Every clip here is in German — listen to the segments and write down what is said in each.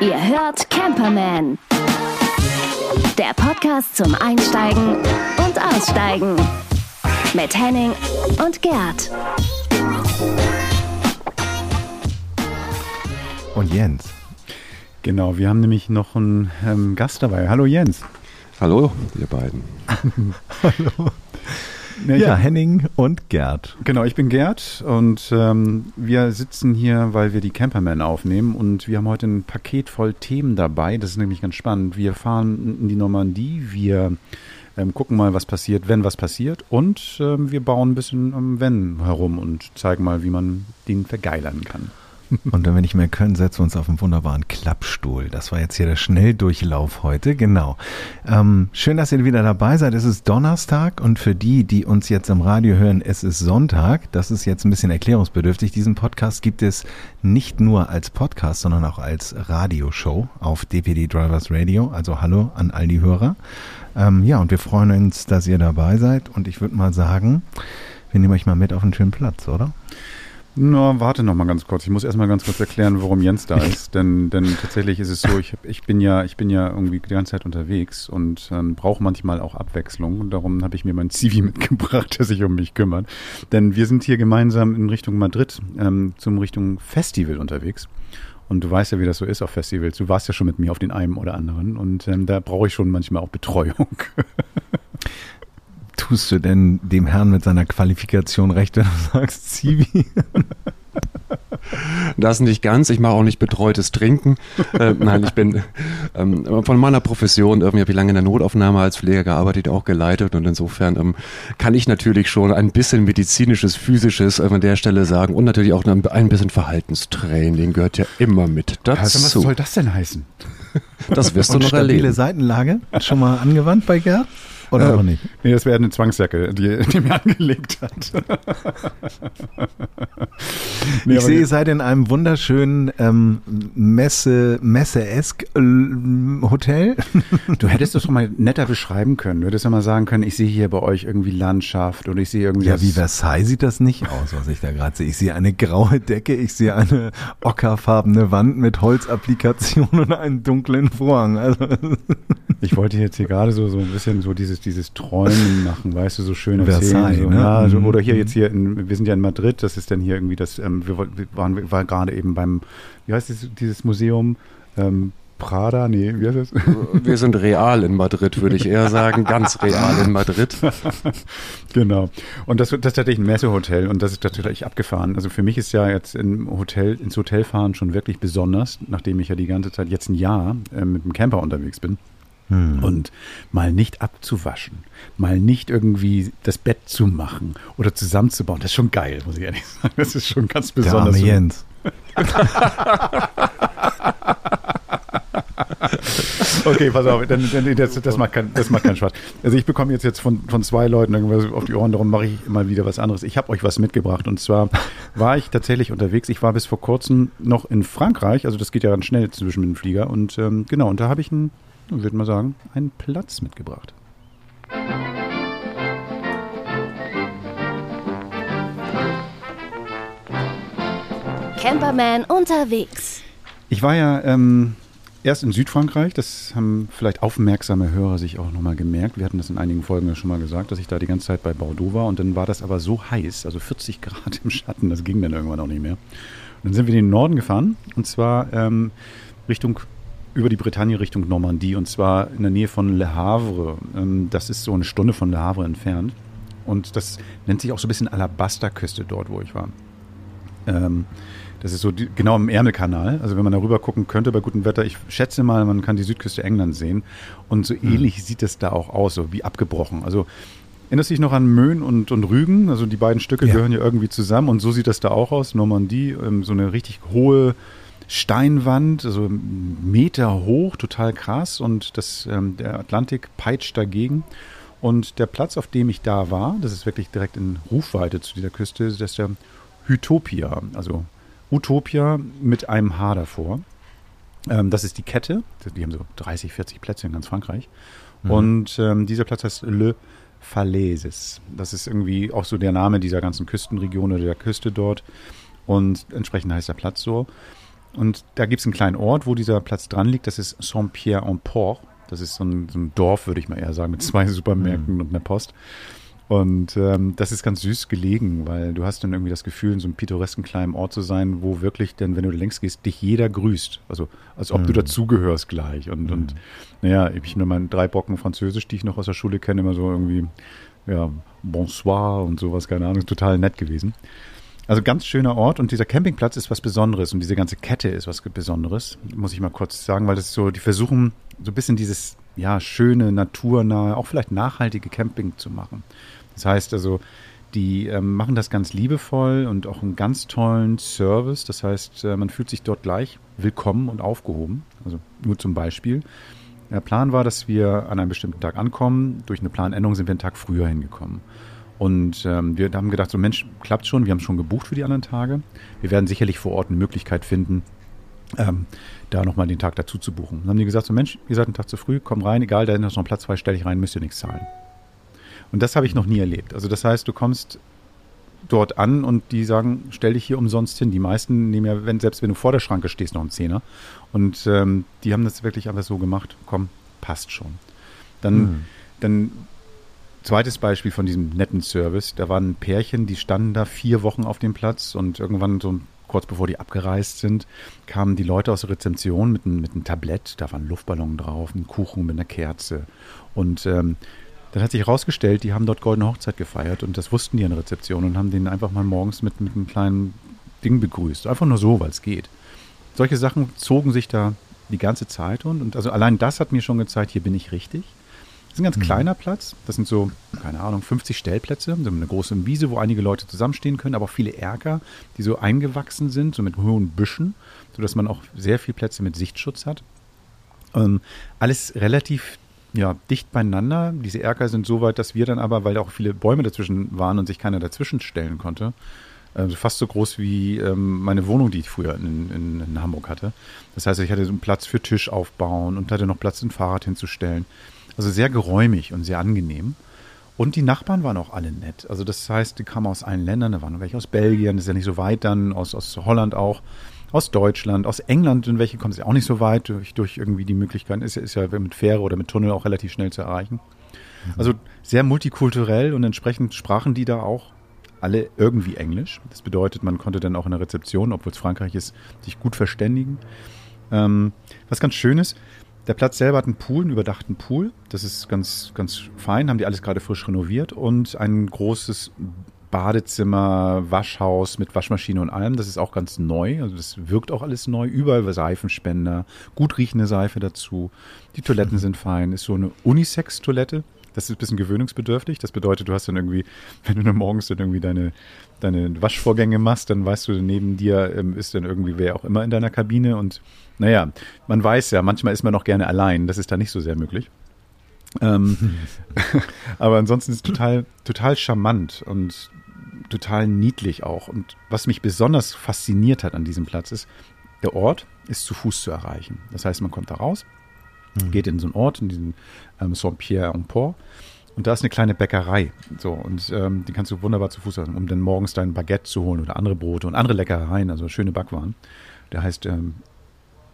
Ihr hört Camperman. Der Podcast zum Einsteigen und Aussteigen. Mit Henning und Gerd. Und Jens. Genau, wir haben nämlich noch einen ähm, Gast dabei. Hallo Jens. Hallo, ihr beiden. Hallo. Ja, ja, Henning und Gerd. Genau, ich bin Gerd und ähm, wir sitzen hier, weil wir die Camperman aufnehmen und wir haben heute ein Paket voll Themen dabei. Das ist nämlich ganz spannend. Wir fahren in die Normandie, wir ähm, gucken mal, was passiert, wenn was passiert und ähm, wir bauen ein bisschen am Wenn herum und zeigen mal, wie man den vergeilern kann. Und wenn wir nicht mehr können, setzen wir uns auf einen wunderbaren Klappstuhl. Das war jetzt hier der Schnelldurchlauf heute, genau. Ähm, schön, dass ihr wieder dabei seid. Es ist Donnerstag und für die, die uns jetzt im Radio hören, es ist Sonntag. Das ist jetzt ein bisschen erklärungsbedürftig. Diesen Podcast gibt es nicht nur als Podcast, sondern auch als Radioshow auf DPD Drivers Radio. Also hallo an all die Hörer. Ähm, ja, und wir freuen uns, dass ihr dabei seid. Und ich würde mal sagen, wir nehmen euch mal mit auf einen schönen Platz, oder? Na, warte noch mal ganz kurz. Ich muss erst mal ganz kurz erklären, warum Jens da ist. denn, denn tatsächlich ist es so, ich, ich, bin ja, ich bin ja irgendwie die ganze Zeit unterwegs und ähm, brauche manchmal auch Abwechslung. Und darum habe ich mir mein Zivi mitgebracht, der sich um mich kümmert. Denn wir sind hier gemeinsam in Richtung Madrid ähm, zum Richtung Festival unterwegs. Und du weißt ja, wie das so ist auf Festivals. Du warst ja schon mit mir auf den einen oder anderen. Und ähm, da brauche ich schon manchmal auch Betreuung. tust du denn dem Herrn mit seiner Qualifikation recht, wenn du sagst Zivi? Das nicht ganz. Ich mache auch nicht betreutes Trinken. Äh, nein, ich bin ähm, von meiner Profession, irgendwie habe ich lange in der Notaufnahme als Pfleger gearbeitet, auch geleitet und insofern ähm, kann ich natürlich schon ein bisschen medizinisches, physisches äh, an der Stelle sagen und natürlich auch ein bisschen Verhaltenstraining gehört ja immer mit dazu. Also, was soll das denn heißen? Das wirst du noch stabile erleben. Seitenlage schon mal angewandt bei Gerd? Oder äh, auch nicht? Nee, das wäre eine Zwangsjacke, die, die mir angelegt hat. nee, ich sehe, ihr seid in einem wunderschönen ähm, Messe, Messe-esk äh, Hotel. du hättest das doch mal netter beschreiben können. Du hättest ja mal sagen können, ich sehe hier bei euch irgendwie Landschaft oder ich sehe irgendwie. Ja, wie Versailles sieht das nicht aus, was ich da gerade sehe. Ich sehe eine graue Decke, ich sehe eine ockerfarbene Wand mit Holzapplikation und einen dunklen Vorhang. Also ich wollte jetzt hier gerade so, so ein bisschen so dieses dieses Träumen machen, weißt du, so schön Versailles, so, ne? ja, so, Mhm. oder hier jetzt hier, in, wir sind ja in Madrid, das ist dann hier irgendwie das, ähm, wir, wollten- wir waren, wir waren gerade eben beim, wie heißt dieses, dieses Museum, ähm, Prada, nee, wie heißt das? Wir sind real in Madrid, würde ich eher sagen. Ganz real in Madrid. genau. Und das, das ist tatsächlich ein Messehotel und das ist tatsächlich abgefahren. Also für mich ist ja jetzt im Hotel, ins Hotel fahren schon wirklich besonders, nachdem ich ja die ganze Zeit jetzt ein Jahr äh, mit dem Camper unterwegs bin. Und mal nicht abzuwaschen, mal nicht irgendwie das Bett zu machen oder zusammenzubauen, das ist schon geil, muss ich ehrlich sagen. Das ist schon ganz der besonders. arme Jens. Okay, pass auf, dann, dann, das, das, macht kein, das macht keinen Spaß. Also ich bekomme jetzt, jetzt von, von zwei Leuten irgendwas auf die Ohren, darum mache ich mal wieder was anderes. Ich habe euch was mitgebracht und zwar war ich tatsächlich unterwegs. Ich war bis vor kurzem noch in Frankreich, also das geht ja ganz schnell zwischen dem Flieger und ähm, genau, und da habe ich einen, würde mal sagen, einen Platz mitgebracht. Camperman unterwegs. Ich war ja ähm, erst in Südfrankreich, das haben vielleicht aufmerksame Hörer sich auch nochmal gemerkt. Wir hatten das in einigen Folgen ja schon mal gesagt, dass ich da die ganze Zeit bei Bordeaux war und dann war das aber so heiß, also 40 Grad im Schatten, das ging dann irgendwann auch nicht mehr. Und dann sind wir in den Norden gefahren und zwar ähm, Richtung über die Bretagne Richtung Normandie und zwar in der Nähe von Le Havre. Ähm, das ist so eine Stunde von Le Havre entfernt und das nennt sich auch so ein bisschen Alabasterküste dort, wo ich war. Ähm, das ist so genau im Ärmelkanal. Also wenn man darüber gucken könnte bei gutem Wetter, ich schätze mal, man kann die Südküste Englands sehen. Und so ähnlich sieht es da auch aus, so wie abgebrochen. Also erinnerst du dich noch an Möhn und, und Rügen? Also die beiden Stücke Ja. gehören ja irgendwie zusammen und so sieht das da auch aus. Normandie, ähm, so eine richtig hohe Steinwand, also Meter hoch, total krass. Und das, ähm, der Atlantik peitscht dagegen. Und der Platz, auf dem ich da war, das ist wirklich direkt in Rufweite zu dieser Küste, das ist der Utopia, also Utopia mit einem H davor. Ähm, das ist die Kette, die haben so 30, 40 Plätze in ganz Frankreich. Und ähm, dieser Platz heißt Le Falaises. Das ist irgendwie auch so der Name dieser ganzen Küstenregion oder der Küste dort. Und entsprechend heißt der Platz so. Und da gibt es einen kleinen Ort, wo dieser Platz dran liegt. Das ist Saint-Pierre-en-Port. Das ist so ein, so ein, Dorf, würde ich mal eher sagen, mit zwei Supermärkten mhm. und einer Post. Und ähm, das ist ganz süß gelegen, weil du hast dann irgendwie das Gefühl, in so einem pittoresken kleinen Ort zu sein, wo wirklich denn, wenn du längs gehst, dich jeder grüßt. Also als ob mhm. du dazugehörst gleich. Und, mhm. und naja, ich habe mal drei Bocken Französisch, die ich noch aus der Schule kenne, immer so irgendwie, ja, bonsoir und sowas, keine Ahnung, total nett gewesen. Also ganz schöner Ort und dieser Campingplatz ist was Besonderes und diese ganze Kette ist was Besonderes, muss ich mal kurz sagen, weil das so, die versuchen so ein bisschen dieses, ja, schöne, naturnahe, auch vielleicht nachhaltige Camping zu machen. Das heißt also, die ähm, machen das ganz liebevoll und auch einen ganz tollen Service. Das heißt, äh, man fühlt sich dort gleich willkommen und aufgehoben. Also nur zum Beispiel. Der Plan war, dass wir an einem bestimmten Tag ankommen. Durch eine Planänderung sind wir einen Tag früher hingekommen. Und ähm, wir haben gedacht, so Mensch, klappt schon, wir haben schon gebucht für die anderen Tage. Wir werden sicherlich vor Ort eine Möglichkeit finden, ähm, da nochmal den Tag dazu zu buchen. Dann haben die gesagt, so Mensch, ihr seid einen Tag zu früh, komm rein, egal, da ist noch ein Platz frei, stell dich rein, müsst ihr nichts zahlen. Und das habe ich noch nie erlebt. Also das heißt, du kommst dort an und die sagen, stell dich hier umsonst hin. Die meisten nehmen ja, wenn, selbst wenn du vor der Schranke stehst, noch einen Zehner. Und ähm, die haben das wirklich einfach so gemacht, komm, passt schon. Dann, mhm. dann zweites Beispiel von diesem netten Service. Da waren Pärchen, die standen da vier Wochen auf dem Platz und irgendwann so kurz bevor die abgereist sind, kamen die Leute aus der Rezeption mit, ein, mit einem Tablett, da war ein Luftballon drauf, ein Kuchen mit einer Kerze. Und ähm, dann hat sich herausgestellt, die haben dort Goldene Hochzeit gefeiert und das wussten die an der Rezeption und haben den einfach mal morgens mit, mit einem kleinen Ding begrüßt. Einfach nur so, weil es geht. Solche Sachen zogen sich da die ganze Zeit und, und also allein das hat mir schon gezeigt, hier bin ich richtig. Das ist ein ganz mhm. kleiner Platz. Das sind so, keine Ahnung, 50 Stellplätze, so eine große Wiese, wo einige Leute zusammenstehen können, aber auch viele Erker, die so eingewachsen sind, so mit hohen Büschen, sodass man auch sehr viele Plätze mit Sichtschutz hat. Ähm, alles relativ ja, dicht beieinander. Diese Erker sind so weit, dass wir dann aber, weil auch viele Bäume dazwischen waren und sich keiner dazwischen stellen konnte, also fast so groß wie ähm, meine Wohnung, die ich früher in, in, in, Hamburg hatte. Das heißt, ich hatte so einen Platz für Tisch aufbauen und hatte noch Platz, ein Fahrrad hinzustellen. Also sehr geräumig und sehr angenehm. Und die Nachbarn waren auch alle nett. Also das heißt, die kamen aus allen Ländern, da waren welche aus Belgien, das ist ja nicht so weit dann, aus, aus Holland auch aus Deutschland, aus England, in welche kommt es ja auch nicht so weit, durch, durch irgendwie die Möglichkeit, ist, ist ja mit Fähre oder mit Tunnel auch relativ schnell zu erreichen. Mhm. Also sehr multikulturell und entsprechend sprachen die da auch alle irgendwie Englisch. Das bedeutet, man konnte dann auch in der Rezeption, obwohl es Frankreich ist, sich gut verständigen. Ähm, was ganz schön ist, der Platz selber hat einen Pool, einen überdachten Pool. Das ist ganz, ganz fein, haben die alles gerade frisch renoviert und ein großes Badezimmer, Waschhaus mit Waschmaschine und allem. Das ist auch ganz neu. Also das wirkt auch alles neu. Überall Seifenspender, gut riechende Seife dazu. Die Toiletten sind fein. Ist so eine Unisex-Toilette. Das ist ein bisschen gewöhnungsbedürftig. Das bedeutet, du hast dann irgendwie, wenn du dann morgens dann irgendwie deine, deine Waschvorgänge machst, dann weißt du, neben dir ähm, ist dann irgendwie wer auch immer in deiner Kabine. Und naja, man weiß ja, manchmal ist man auch gerne allein. Das ist da nicht so sehr möglich. Ähm, aber ansonsten ist es total, total charmant und total niedlich auch. Und was mich besonders fasziniert hat an diesem Platz ist, der Ort ist zu Fuß zu erreichen. Das heißt, man kommt da raus, mhm. geht in so einen Ort, in diesen ähm, Saint-Pierre-en-Port. Und da ist eine kleine Bäckerei. So, und ähm, die kannst du wunderbar zu Fuß machen, um dann morgens dein Baguette zu holen oder andere Brote und andere Leckereien, also schöne Backwaren. Der heißt ähm,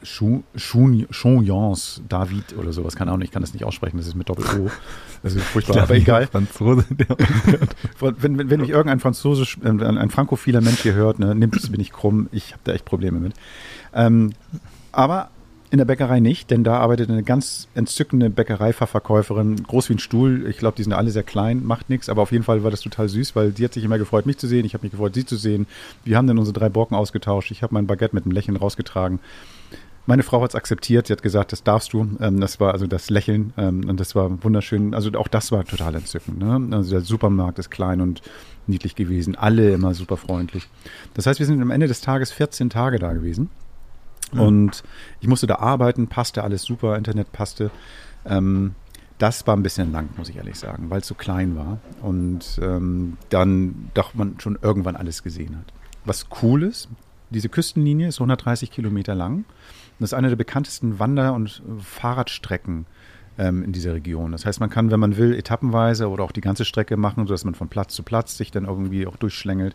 Chouillons David oder sowas, keine Ahnung, ich kann das nicht aussprechen, das ist mit Doppel-O. Das ist furchtbar, aber egal. Franzose, wenn, wenn, wenn mich irgendein Französisch, äh, ein frankophiler Mensch hier hört, ne, nimmt es, bin ich krumm, ich habe da echt Probleme mit. Ähm, aber in der Bäckerei nicht, denn da arbeitet eine ganz entzückende Bäckereifachverkäuferin, groß wie ein Stuhl. Ich glaube, die sind alle sehr klein, macht nichts, aber auf jeden Fall war das total süß, weil sie hat sich immer gefreut, mich zu sehen. Ich habe mich gefreut, sie zu sehen. Wir haben dann unsere drei Borken ausgetauscht. Ich habe mein Baguette mit einem Lächeln rausgetragen. Meine Frau hat es akzeptiert, sie hat gesagt, das darfst du. Ähm, das war also das Lächeln ähm, und das war wunderschön. Also auch das war total entzückend. Ne? Also der Supermarkt ist klein und niedlich gewesen, alle immer super freundlich. Das heißt, wir sind am Ende des Tages 14 Tage da gewesen. Und ich musste da arbeiten, passte alles super, Internet passte. Ähm, das war ein bisschen lang, muss ich ehrlich sagen, weil es so klein war. Und ähm, dann doch man schon irgendwann alles gesehen hat. Was cool ist, diese Küstenlinie ist 130 Kilometer lang. Das ist eine der bekanntesten Wander- und Fahrradstrecken ähm, in dieser Region. Das heißt, man kann, wenn man will, etappenweise oder auch die ganze Strecke machen, sodass man von Platz zu Platz sich dann irgendwie auch durchschlängelt.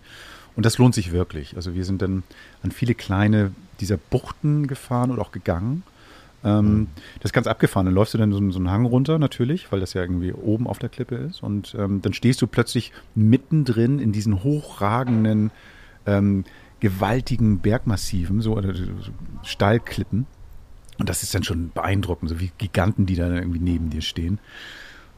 Und das lohnt sich wirklich. Also wir sind dann an viele kleine dieser Buchten gefahren oder auch gegangen. Ähm, Das ist ganz abgefahren. Dann läufst du dann so, so einen Hang runter natürlich, weil das ja irgendwie oben auf der Klippe ist. Und ähm, dann stehst du plötzlich mittendrin in diesen hochragenden, ähm, gewaltigen Bergmassiven, so, oder so Steilklippen. Und das ist dann schon beeindruckend, so wie Giganten, die da irgendwie neben dir stehen.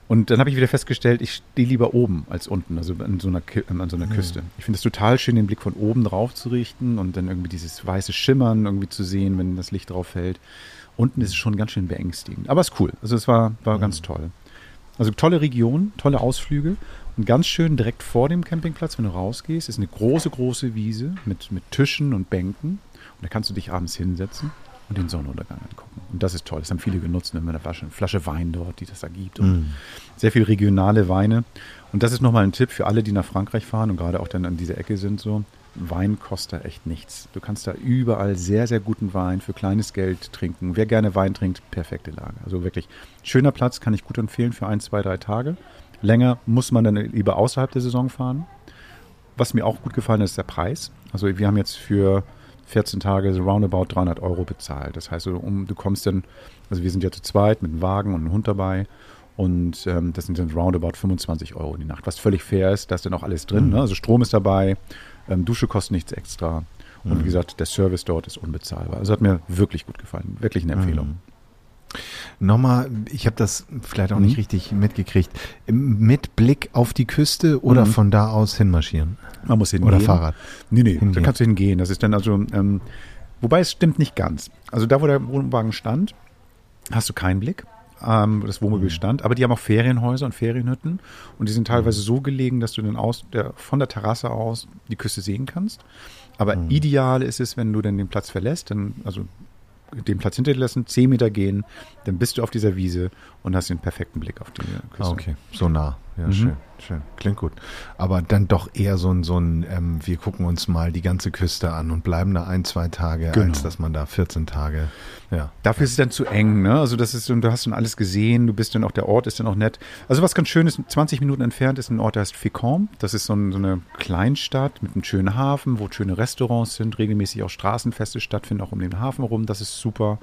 Und dann habe ich wieder festgestellt, ich stehe lieber oben als unten, also an so einer, an so einer Küste. Ich finde es total schön, den Blick von oben drauf zu richten und dann irgendwie dieses weiße Schimmern irgendwie zu sehen, wenn das Licht drauf fällt. Unten ist es schon ganz schön beängstigend. Aber es ist cool. Also es war, war ganz toll. Also tolle Region, tolle Ausflüge und ganz schön direkt vor dem Campingplatz, wenn du rausgehst, ist eine große, große Wiese mit, mit Tischen und Bänken. Und da kannst du dich abends hinsetzen und den Sonnenuntergang angucken. Und das ist toll. Das haben viele genutzt. Ne? Mit einer Flasche, Flasche Wein dort, die das da gibt. Und sehr viel regionale Weine. Und das ist nochmal ein Tipp für alle, die nach Frankreich fahren und gerade auch dann an dieser Ecke sind so. Wein kostet da echt nichts. Du kannst da überall sehr, sehr guten Wein für kleines Geld trinken. Wer gerne Wein trinkt, perfekte Lage. Also wirklich schöner Platz, kann ich gut empfehlen für ein, zwei, drei Tage. Länger muss man dann lieber außerhalb der Saison fahren. Was mir auch gut gefallen hat, ist der Preis. Also wir haben jetzt für 14 Tage so roundabout 300 Euro bezahlt. Das heißt, um, du kommst dann, also wir sind ja zu zweit mit einem Wagen und einem Hund dabei und ähm, das sind dann roundabout 25 Euro die Nacht, was völlig fair ist. Da ist dann auch alles drin. Ne? Also Strom ist dabei, ähm, Dusche kostet nichts extra und wie gesagt, der Service dort ist unbezahlbar. Also hat mir wirklich gut gefallen. Wirklich eine Empfehlung. Nochmal, ich habe das vielleicht auch Mhm. nicht richtig mitgekriegt. Mit Blick auf die Küste oder Mhm. von da aus hinmarschieren? Man muss hingehen. Oder Fahrrad? Nee, nee, da Hingehen. kannst du hingehen. Das ist dann also, ähm, wobei es stimmt nicht ganz. Also da, wo der Wohnwagen stand, hast du keinen Blick. Ähm, das Wohnmobil stand, aber die haben auch Ferienhäuser und Ferienhütten und die sind teilweise so gelegen, dass du dann aus der, von der Terrasse aus die Küste sehen kannst. Aber ideal ist es, wenn du dann den Platz verlässt, dann, also den Platz hinterlassen, 10 Meter gehen, dann bist du auf dieser Wiese und hast den perfekten Blick auf die Küste. Okay, so nah. Ja, Mhm. schön, schön. Klingt gut. Aber dann doch eher so ein, so ein ähm, wir gucken uns mal die ganze Küste an und bleiben da ein, zwei Tage, Genau. als dass man da 14 Tage, ja. Dafür ist es dann zu eng, ne? Also das ist, und du hast dann alles gesehen, du bist dann auch, der Ort ist dann auch nett. Also was ganz schön ist, 20 Minuten entfernt ist ein Ort, der heißt Fécamp. Das ist so, ein, so eine Kleinstadt mit einem schönen Hafen, wo schöne Restaurants sind, regelmäßig auch Straßenfeste stattfinden, auch um den Hafen rum. Das ist super.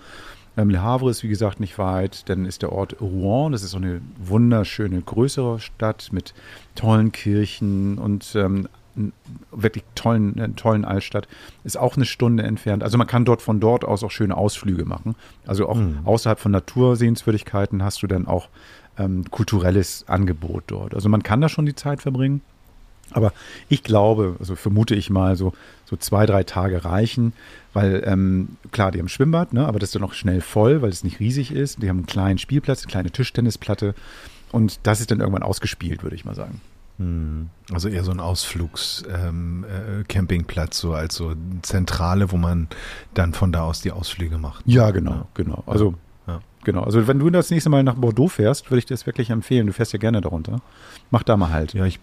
Le Havre ist, wie gesagt, nicht weit. Dann ist der Ort Rouen. Das ist so eine wunderschöne, größere Stadt mit tollen Kirchen und ähm, wirklich tollen, äh, tollen Altstadt. Ist auch eine Stunde entfernt. Also man kann dort von dort aus auch schöne Ausflüge machen. Also auch außerhalb von Natursehenswürdigkeiten hast du dann auch ähm, kulturelles Angebot dort. Also man kann da schon die Zeit verbringen. Aber ich glaube, also vermute ich mal, so, so zwei, drei Tage reichen, weil ähm, klar, die haben Schwimmbad, ne, aber das ist dann auch schnell voll, weil es nicht riesig ist. Die haben einen kleinen Spielplatz, eine kleine Tischtennisplatte und das ist dann irgendwann ausgespielt, würde ich mal sagen. Hm. Also eher so ein Ausflugs ähm, äh, so als so Zentrale, wo man dann von da aus die Ausflüge macht. Ja, genau, genau. Also Ja. genau. Also wenn du das nächste Mal nach Bordeaux fährst, würde ich dir das wirklich empfehlen. Du fährst ja gerne darunter. Mach da mal halt. Ja, ich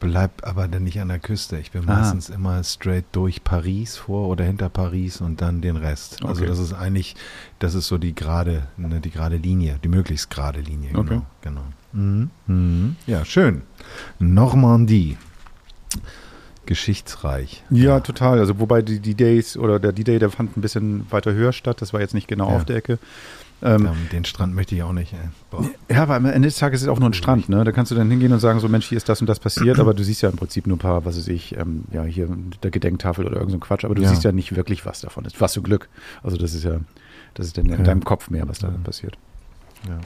bleib aber dann nicht an der Küste. Ich bin Ah. meistens immer straight durch Paris vor oder hinter Paris und dann den Rest. Also Okay. das ist eigentlich, das ist so die gerade, ne, die gerade Linie, die möglichst gerade Linie. Genau, Okay. genau. Mhm. Mhm. Ja, schön. Normandie. Geschichtsreich. Ja, total. Also wobei die, die Days oder der D-Day, der fand ein bisschen weiter höher statt. Das war jetzt nicht genau Ja. auf der Ecke. Ähm, Ähm, den Strand möchte ich auch nicht. Ey. Ja, aber am Ende des Tages ist es auch nur ein Strand, ne? Da kannst du dann hingehen und sagen, so Mensch, hier ist das und das passiert, aber du siehst ja im Prinzip nur ein paar, was weiß ich, ähm, ja, hier der Gedenktafel oder irgend so Quatsch, aber du Ja. siehst ja nicht wirklich was davon. Das was du Glück. Also das ist ja, das ist dann in Ja. deinem Kopf mehr, was da Ja. passiert. Ja.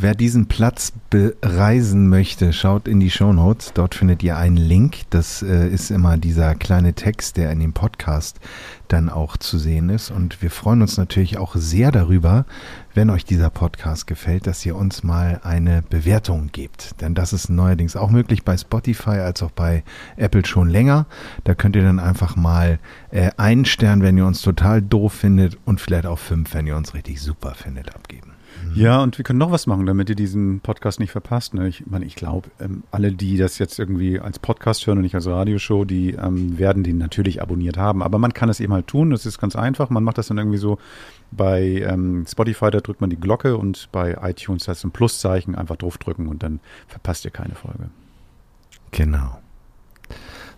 Wer diesen Platz bereisen möchte, schaut in die Shownotes. Dort findet ihr einen Link. Das äh, ist immer dieser kleine Text, der in dem Podcast dann auch zu sehen ist. Und wir freuen uns natürlich auch sehr darüber, wenn euch dieser Podcast gefällt, dass ihr uns mal eine Bewertung gebt. Denn das ist neuerdings auch möglich bei Spotify als auch bei Apple schon länger. Da könnt ihr dann einfach mal äh, einen Stern, wenn ihr uns total doof findet und vielleicht auch fünf, wenn ihr uns richtig super findet, abgeben. Ja, und wir können noch was machen, damit ihr diesen Podcast nicht verpasst. Ne? Ich meine, ich glaube, ähm, alle, die das jetzt irgendwie als Podcast hören und nicht als Radioshow, die ähm, werden den natürlich abonniert haben. Aber man kann es eben halt tun. Das ist ganz einfach. Man macht das dann irgendwie so bei ähm, Spotify, da drückt man die Glocke und bei iTunes da ist ein Pluszeichen, einfach draufdrücken und dann verpasst ihr keine Folge. Genau.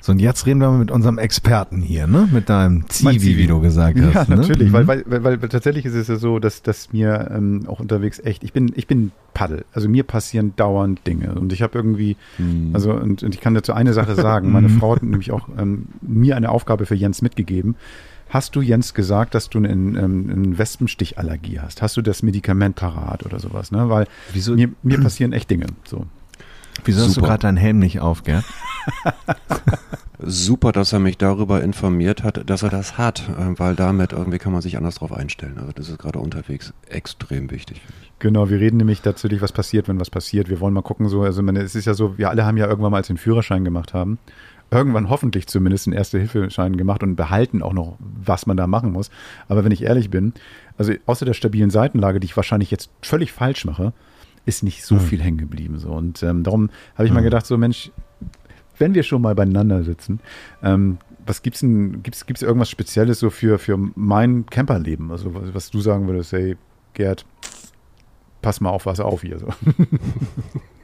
So, und jetzt reden wir mit unserem Experten hier, ne? Mit deinem Zivi, Zivi. wie du gesagt hast. Ja, ne? natürlich, Mhm. weil, weil, weil, weil tatsächlich ist es ja so, dass, dass mir ähm, auch unterwegs echt, ich bin, ich bin Paddel. Also mir passieren dauernd Dinge. Und ich habe irgendwie, Mhm. also und, und ich kann dazu eine Sache sagen. Meine Frau hat nämlich auch ähm, mir eine Aufgabe für Jens mitgegeben. Hast du Jens gesagt, dass du eine, ähm, eine Wespenstichallergie hast? Hast du das Medikament parat oder sowas? Ne? Weil Wieso- mir, mir passieren echt Dinge. So. Wieso hast du Super. gerade deinen Helm nicht auf, Gerd? Super, dass er mich darüber informiert hat, dass er das hat, äh, weil damit irgendwie kann man sich anders drauf einstellen. Also das ist gerade unterwegs extrem wichtig. Genau, wir reden nämlich natürlich, was passiert, wenn was passiert. Wir wollen mal gucken, so, also meine, es ist ja so, wir alle haben ja irgendwann mal, als wir den Führerschein gemacht haben, irgendwann hoffentlich zumindest einen Erste-Hilfe-Schein gemacht und behalten auch noch, was man da machen muss. Aber wenn ich ehrlich bin, also außer der stabilen Seitenlage, die ich wahrscheinlich jetzt völlig falsch mache, ist nicht so viel hängen geblieben. So. Und ähm, darum habe ich mal gedacht, so Mensch, wenn wir schon mal beieinander sitzen, ähm, was gibt's denn, gibt's, gibt's irgendwas Spezielles so für, für mein Camperleben? Also was, was du sagen würdest, hey, Gerd, pass mal auf, was auf hier. So.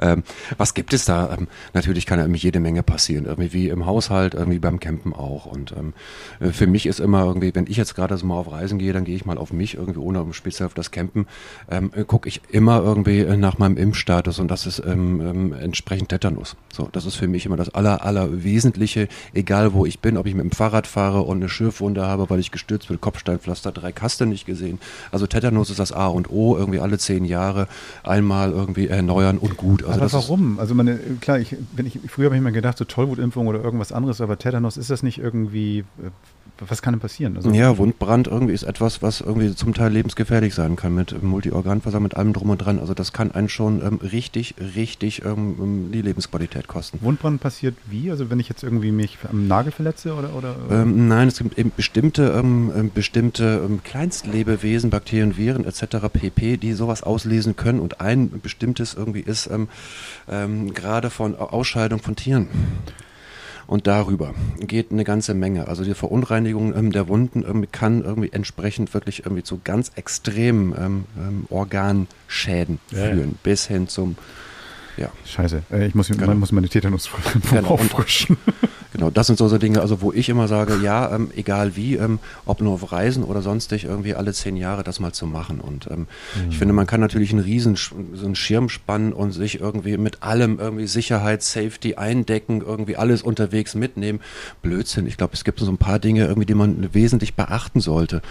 Ähm, was gibt es da? Ähm, natürlich kann irgendwie jede Menge passieren, irgendwie wie im Haushalt, irgendwie beim Campen auch. Und ähm, äh, für mich ist immer irgendwie, wenn ich jetzt gerade so mal auf Reisen gehe, dann gehe ich mal auf mich irgendwie, ohne speziell auf das Campen, ähm, äh, gucke ich immer irgendwie äh, nach meinem Impfstatus und das ist ähm, ähm, entsprechend Tetanus. So, das ist für mich immer das aller, aller Wesentliche, egal wo ich bin, ob ich mit dem Fahrrad fahre und eine Schürfwunde habe, weil ich gestürzt bin, Kopfsteinpflaster, drei Kasten nicht gesehen. Also Tetanus ist das A und O, irgendwie alle zehn Jahre einmal irgendwie erneuern und gut. Also aber warum? Also meine, klar, ich, wenn ich, früher habe ich mir gedacht, so Tollwutimpfung oder irgendwas anderes, aber Tetanus, ist das nicht irgendwie, äh, was kann denn passieren? Also, Ja, Wundbrand irgendwie ist etwas, was irgendwie zum Teil lebensgefährlich sein kann mit Multiorganversammlung, mit allem drum und dran. Also das kann einen schon ähm, richtig, richtig ähm, die Lebensqualität kosten. Wundbrand passiert wie? Also wenn ich jetzt irgendwie mich am Nagel verletze oder? oder Ähm, nein, es gibt eben bestimmte, ähm, ähm, bestimmte ähm, Kleinstlebewesen, Bakterien, Viren etc. pp., die sowas auslesen können. Und ein bestimmtes irgendwie ist ähm, ähm, gerade von Ausscheidung von Tieren. Und darüber geht eine ganze Menge. Also die Verunreinigung ähm, der Wunden ähm, kann irgendwie entsprechend wirklich irgendwie zu ganz extremen ähm, ähm, Organschäden Ja, ja. führen, bis hin zum ja, Scheiße, äh, ich muss, Genau. muss meine Tetanus Genau, auffrischen. Genau, das sind so, so Dinge, also wo ich immer sage, ja, ähm, egal wie, ähm, ob nur auf Reisen oder sonstig, irgendwie alle zehn Jahre das mal zu machen. Und ähm, ich finde, man kann natürlich einen riesen so einen Schirm spannen und sich irgendwie mit allem irgendwie Sicherheit, Safety eindecken, irgendwie alles unterwegs mitnehmen. Blödsinn. Ich glaube, es gibt so ein paar Dinge irgendwie, die man wesentlich beachten sollte.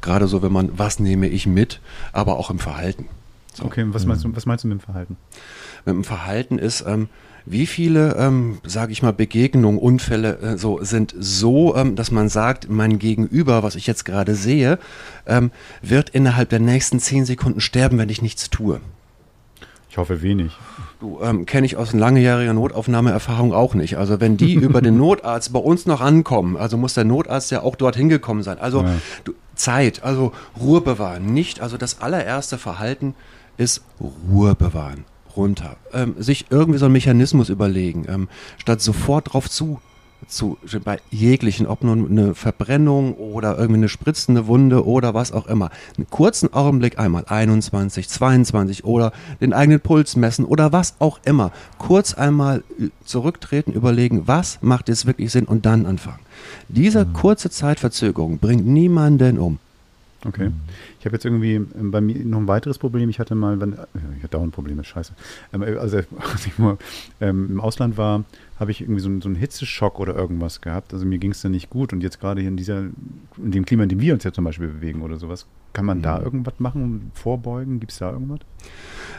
Gerade so, wenn man, was nehme ich mit, aber auch im Verhalten. So. Okay, was meinst du, was meinst du mit dem Verhalten? mit dem Verhalten ist, ähm, wie viele, ähm, sage ich mal, Begegnungen, Unfälle äh, so sind so, ähm, dass man sagt, mein Gegenüber, was ich jetzt gerade sehe, ähm, wird innerhalb der nächsten zehn Sekunden sterben, wenn ich nichts tue. Ich hoffe wenig. Du ähm, kenne ich aus langjähriger Notaufnahmeerfahrung auch nicht. Also wenn die über den Notarzt bei uns noch ankommen, also muss der Notarzt ja auch dorthin gekommen sein. Also Ja. du, Zeit, also Ruhe bewahren, nicht. Also das allererste Verhalten ist Ruhe bewahren, runter, ähm, sich irgendwie so einen Mechanismus überlegen, ähm, statt sofort drauf zu zu bei jeglichen, ob nun eine Verbrennung oder irgendwie eine spritzende Wunde oder was auch immer, einen kurzen Augenblick einmal 21, 22 oder den eigenen Puls messen oder was auch immer, kurz einmal zurücktreten, überlegen, was macht jetzt wirklich Sinn und dann anfangen. Diese kurze Zeitverzögerung bringt niemanden um. Okay. Ich habe jetzt irgendwie ähm, bei mir noch ein weiteres Problem. Ich hatte mal, wenn, äh, ich hatte dauernd Probleme, scheiße. Ähm, Also als ich mal ähm, im Ausland war, habe ich irgendwie so einen, so einen Hitzeschock oder irgendwas gehabt. Also mir ging es dann nicht gut. Und jetzt gerade hier in dieser, in dem Klima, in dem wir uns ja zum Beispiel bewegen oder sowas, kann man da irgendwas machen, vorbeugen? Gibt es da irgendwas?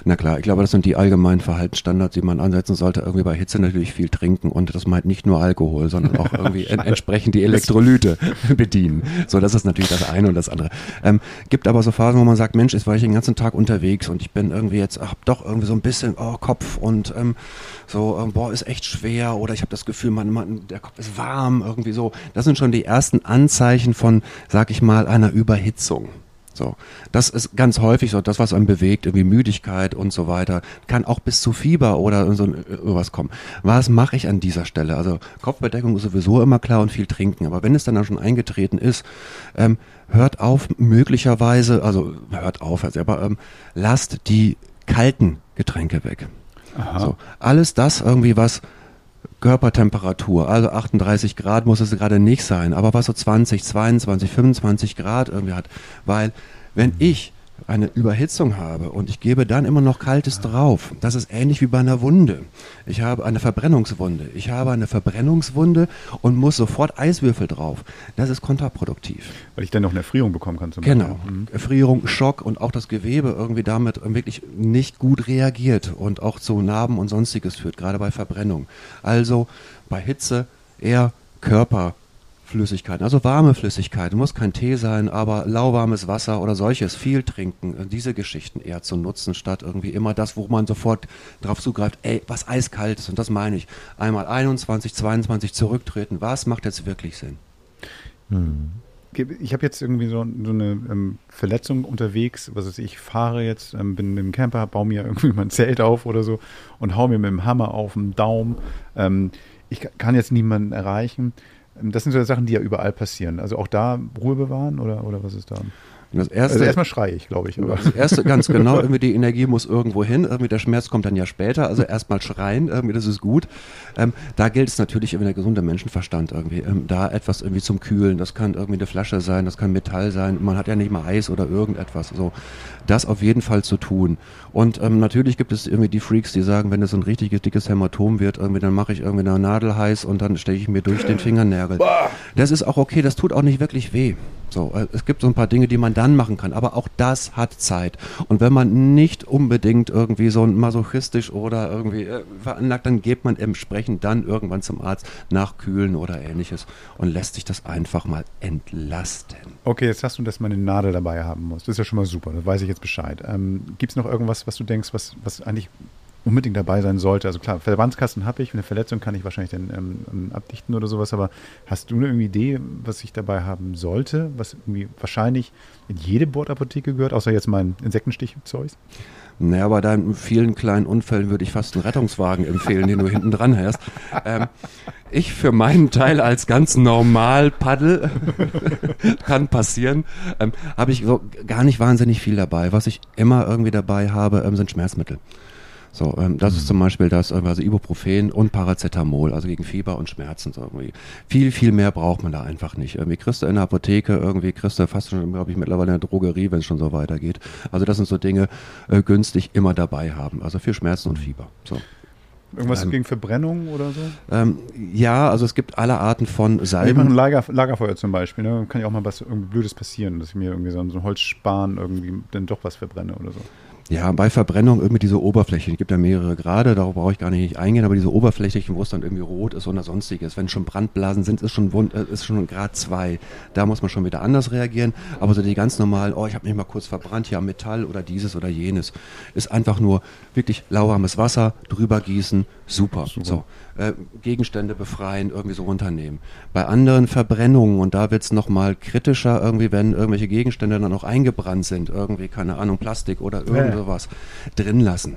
Na klar, ich glaube, das sind die allgemeinen Verhaltensstandards, die man ansetzen sollte. Irgendwie bei Hitze natürlich viel trinken und das meint nicht nur Alkohol, sondern auch irgendwie en entsprechend die Elektrolyte bedienen. So, das ist natürlich das eine und das andere. Ähm, gibt aber so Phasen, wo man sagt, Mensch, jetzt war ich den ganzen Tag unterwegs und ich bin irgendwie jetzt, hab doch irgendwie so ein bisschen oh, Kopf und ähm, so, ähm, boah, ist echt schwer oder ich habe das Gefühl, man, man, der Kopf ist warm, irgendwie so. Das sind schon die ersten Anzeichen von, sag ich mal, einer Überhitzung. So, das ist ganz häufig so, das, was einen bewegt, irgendwie Müdigkeit und so weiter, kann auch bis zu Fieber oder so ein- irgendwas kommen. Was mache ich an dieser Stelle? Also Kopfbedeckung ist sowieso immer klar und viel trinken, aber wenn es dann, dann schon eingetreten ist, ähm, hört auf möglicherweise, also hört auf, also, aber ähm, lasst die kalten Getränke weg. So, alles das irgendwie, was Körpertemperatur, also 38 Grad muss es gerade nicht sein, aber was so 20, 22, 25 Grad irgendwie hat, weil wenn ich eine Überhitzung habe und ich gebe dann immer noch Kaltes drauf. Das ist ähnlich wie bei einer Wunde. Ich habe eine Verbrennungswunde. Ich habe eine Verbrennungswunde und muss sofort Eiswürfel drauf. Das ist kontraproduktiv. Weil ich dann noch eine Erfrierung bekommen kann. Zum genau. Mhm. Erfrierung, Schock und auch das Gewebe irgendwie damit wirklich nicht gut reagiert und auch zu Narben und sonstiges führt, gerade bei Verbrennung. Also bei Hitze eher Körper Flüssigkeiten, also warme Flüssigkeiten, muss kein Tee sein, aber lauwarmes Wasser oder solches, viel trinken, äh, diese Geschichten eher zu nutzen, statt irgendwie immer das, wo man sofort drauf zugreift, ey, was eiskalt ist, und das meine ich, einmal 21, 22 zurücktreten, was macht jetzt wirklich Sinn? Hm. Ich habe jetzt irgendwie so, so eine ähm, Verletzung unterwegs, was weiß ich, fahre jetzt, ähm, bin mit dem Camper, baue mir irgendwie mein Zelt auf oder so und hau mir mit dem Hammer auf den Daumen. Ähm, ich kann jetzt niemanden erreichen das sind so Sachen, die ja überall passieren. Also auch da Ruhe bewahren oder, oder was ist da? Das erste, also erstmal schreie ich, glaube ich. Aber. Das erste, ganz genau, irgendwie die Energie muss irgendwo hin, irgendwie der Schmerz kommt dann ja später, also erstmal schreien, irgendwie das ist gut. Ähm, da gilt es natürlich irgendwie der gesunde Menschenverstand irgendwie, ähm, da etwas irgendwie zum Kühlen, das kann irgendwie eine Flasche sein, das kann Metall sein, man hat ja nicht mal Eis oder irgendetwas, so. Das auf jeden Fall zu tun. Und ähm, natürlich gibt es irgendwie die Freaks, die sagen, wenn es so ein richtig dickes Hämatom wird, irgendwie, dann mache ich irgendwie eine Nadel heiß und dann steche ich mir durch den Fingernägel. Das ist auch okay, das tut auch nicht wirklich weh. So, äh, es gibt so ein paar Dinge, die man dann machen kann, aber auch das hat Zeit. Und wenn man nicht unbedingt irgendwie so masochistisch oder irgendwie äh, veranlagt, dann geht man entsprechend dann irgendwann zum Arzt nach Kühlen oder ähnliches und lässt sich das einfach mal entlasten. Okay, jetzt hast du, dass man eine Nadel dabei haben muss. Das ist ja schon mal super, da weiß ich jetzt Bescheid. Ähm, gibt es noch irgendwas, was du denkst, was, was eigentlich unbedingt dabei sein sollte. Also klar, Verbandskasten habe ich, eine Verletzung kann ich wahrscheinlich dann ähm, ähm, abdichten oder sowas, aber hast du eine Idee, was ich dabei haben sollte, was irgendwie wahrscheinlich in jede Bordapotheke gehört, außer jetzt mein Insektenstichzeug? Naja, bei deinen vielen kleinen Unfällen würde ich fast einen Rettungswagen empfehlen, den du hinten dran hast. Ähm, ich für meinen Teil als ganz normal Paddel, kann passieren, ähm, habe ich so gar nicht wahnsinnig viel dabei. Was ich immer irgendwie dabei habe, ähm, sind Schmerzmittel. So, ähm, das mhm. ist zum Beispiel das, also Ibuprofen und Paracetamol, also gegen Fieber und Schmerzen. So irgendwie. Viel, viel mehr braucht man da einfach nicht. Irgendwie kriegst du in der Apotheke, irgendwie kriegst du fast schon, glaube ich, mittlerweile in der Drogerie, wenn es schon so weitergeht. Also das sind so Dinge, äh, günstig immer dabei haben. Also für Schmerzen und Fieber. So. Irgendwas ähm, gegen Verbrennung oder so? Ähm, ja, also es gibt alle Arten von Salben. Ich mache ein Lager, Lagerfeuer zum Beispiel, ne? kann ja auch mal was irgendwie Blödes passieren, dass ich mir irgendwie so ein Holzspan irgendwie dann doch was verbrenne oder so. Ja, bei Verbrennung irgendwie diese Oberflächen. Es gibt ja mehrere Grade, darauf brauche ich gar nicht eingehen, aber diese Oberflächen, wo es dann irgendwie rot ist oder sonstiges, wenn schon Brandblasen sind, ist schon, äh, ist schon Grad 2. Da muss man schon wieder anders reagieren. Aber so die ganz normalen, oh, ich habe mich mal kurz verbrannt, ja, Metall oder dieses oder jenes, ist einfach nur wirklich lauwarmes Wasser, drüber gießen, super. super. So äh, Gegenstände befreien, irgendwie so runternehmen. Bei anderen Verbrennungen, und da wird es nochmal kritischer, irgendwie, wenn irgendwelche Gegenstände dann auch eingebrannt sind, irgendwie, keine Ahnung, Plastik oder irgend sowas, drin lassen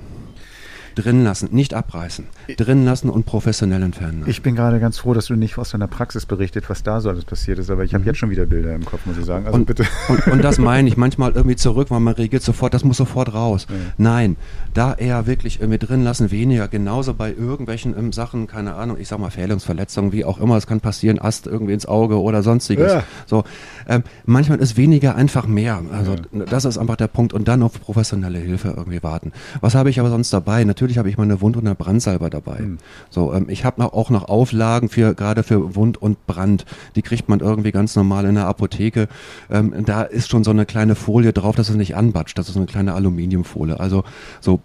drin lassen, nicht abreißen, drin lassen und professionell entfernen. Ich bin gerade ganz froh, dass du nicht aus deiner Praxis berichtet, was da so alles passiert ist, aber ich habe mhm. jetzt schon wieder Bilder im Kopf, muss ich sagen. Also und, bitte. Und, und, das meine ich manchmal irgendwie zurück, weil man reagiert sofort, das muss sofort raus. Ja. Nein, da eher wirklich irgendwie drin lassen, weniger. Genauso bei irgendwelchen ähm, Sachen, keine Ahnung, ich sag mal Fählungsverletzungen, wie auch immer, es kann passieren, Ast irgendwie ins Auge oder sonstiges. Ja. So, ähm, manchmal ist weniger einfach mehr. Also ja. das ist einfach der Punkt und dann auf professionelle Hilfe irgendwie warten. Was habe ich aber sonst dabei? Natürlich natürlich habe ich meine Wund- und eine Brandsalber dabei. Mhm. So, ähm, ich habe auch noch Auflagen für gerade für Wund und Brand. Die kriegt man irgendwie ganz normal in der Apotheke. Ähm, da ist schon so eine kleine Folie drauf, dass es nicht anbatscht. Das ist eine kleine Aluminiumfolie. Also so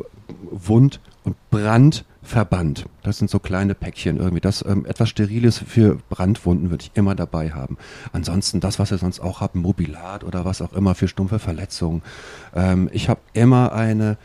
Wund- und Brandverband. Das sind so kleine Päckchen irgendwie. Das ähm, etwas Steriles für Brandwunden würde ich immer dabei haben. Ansonsten das, was ihr sonst auch habt, Mobilat oder was auch immer für stumpfe Verletzungen. Ähm, ich habe immer eine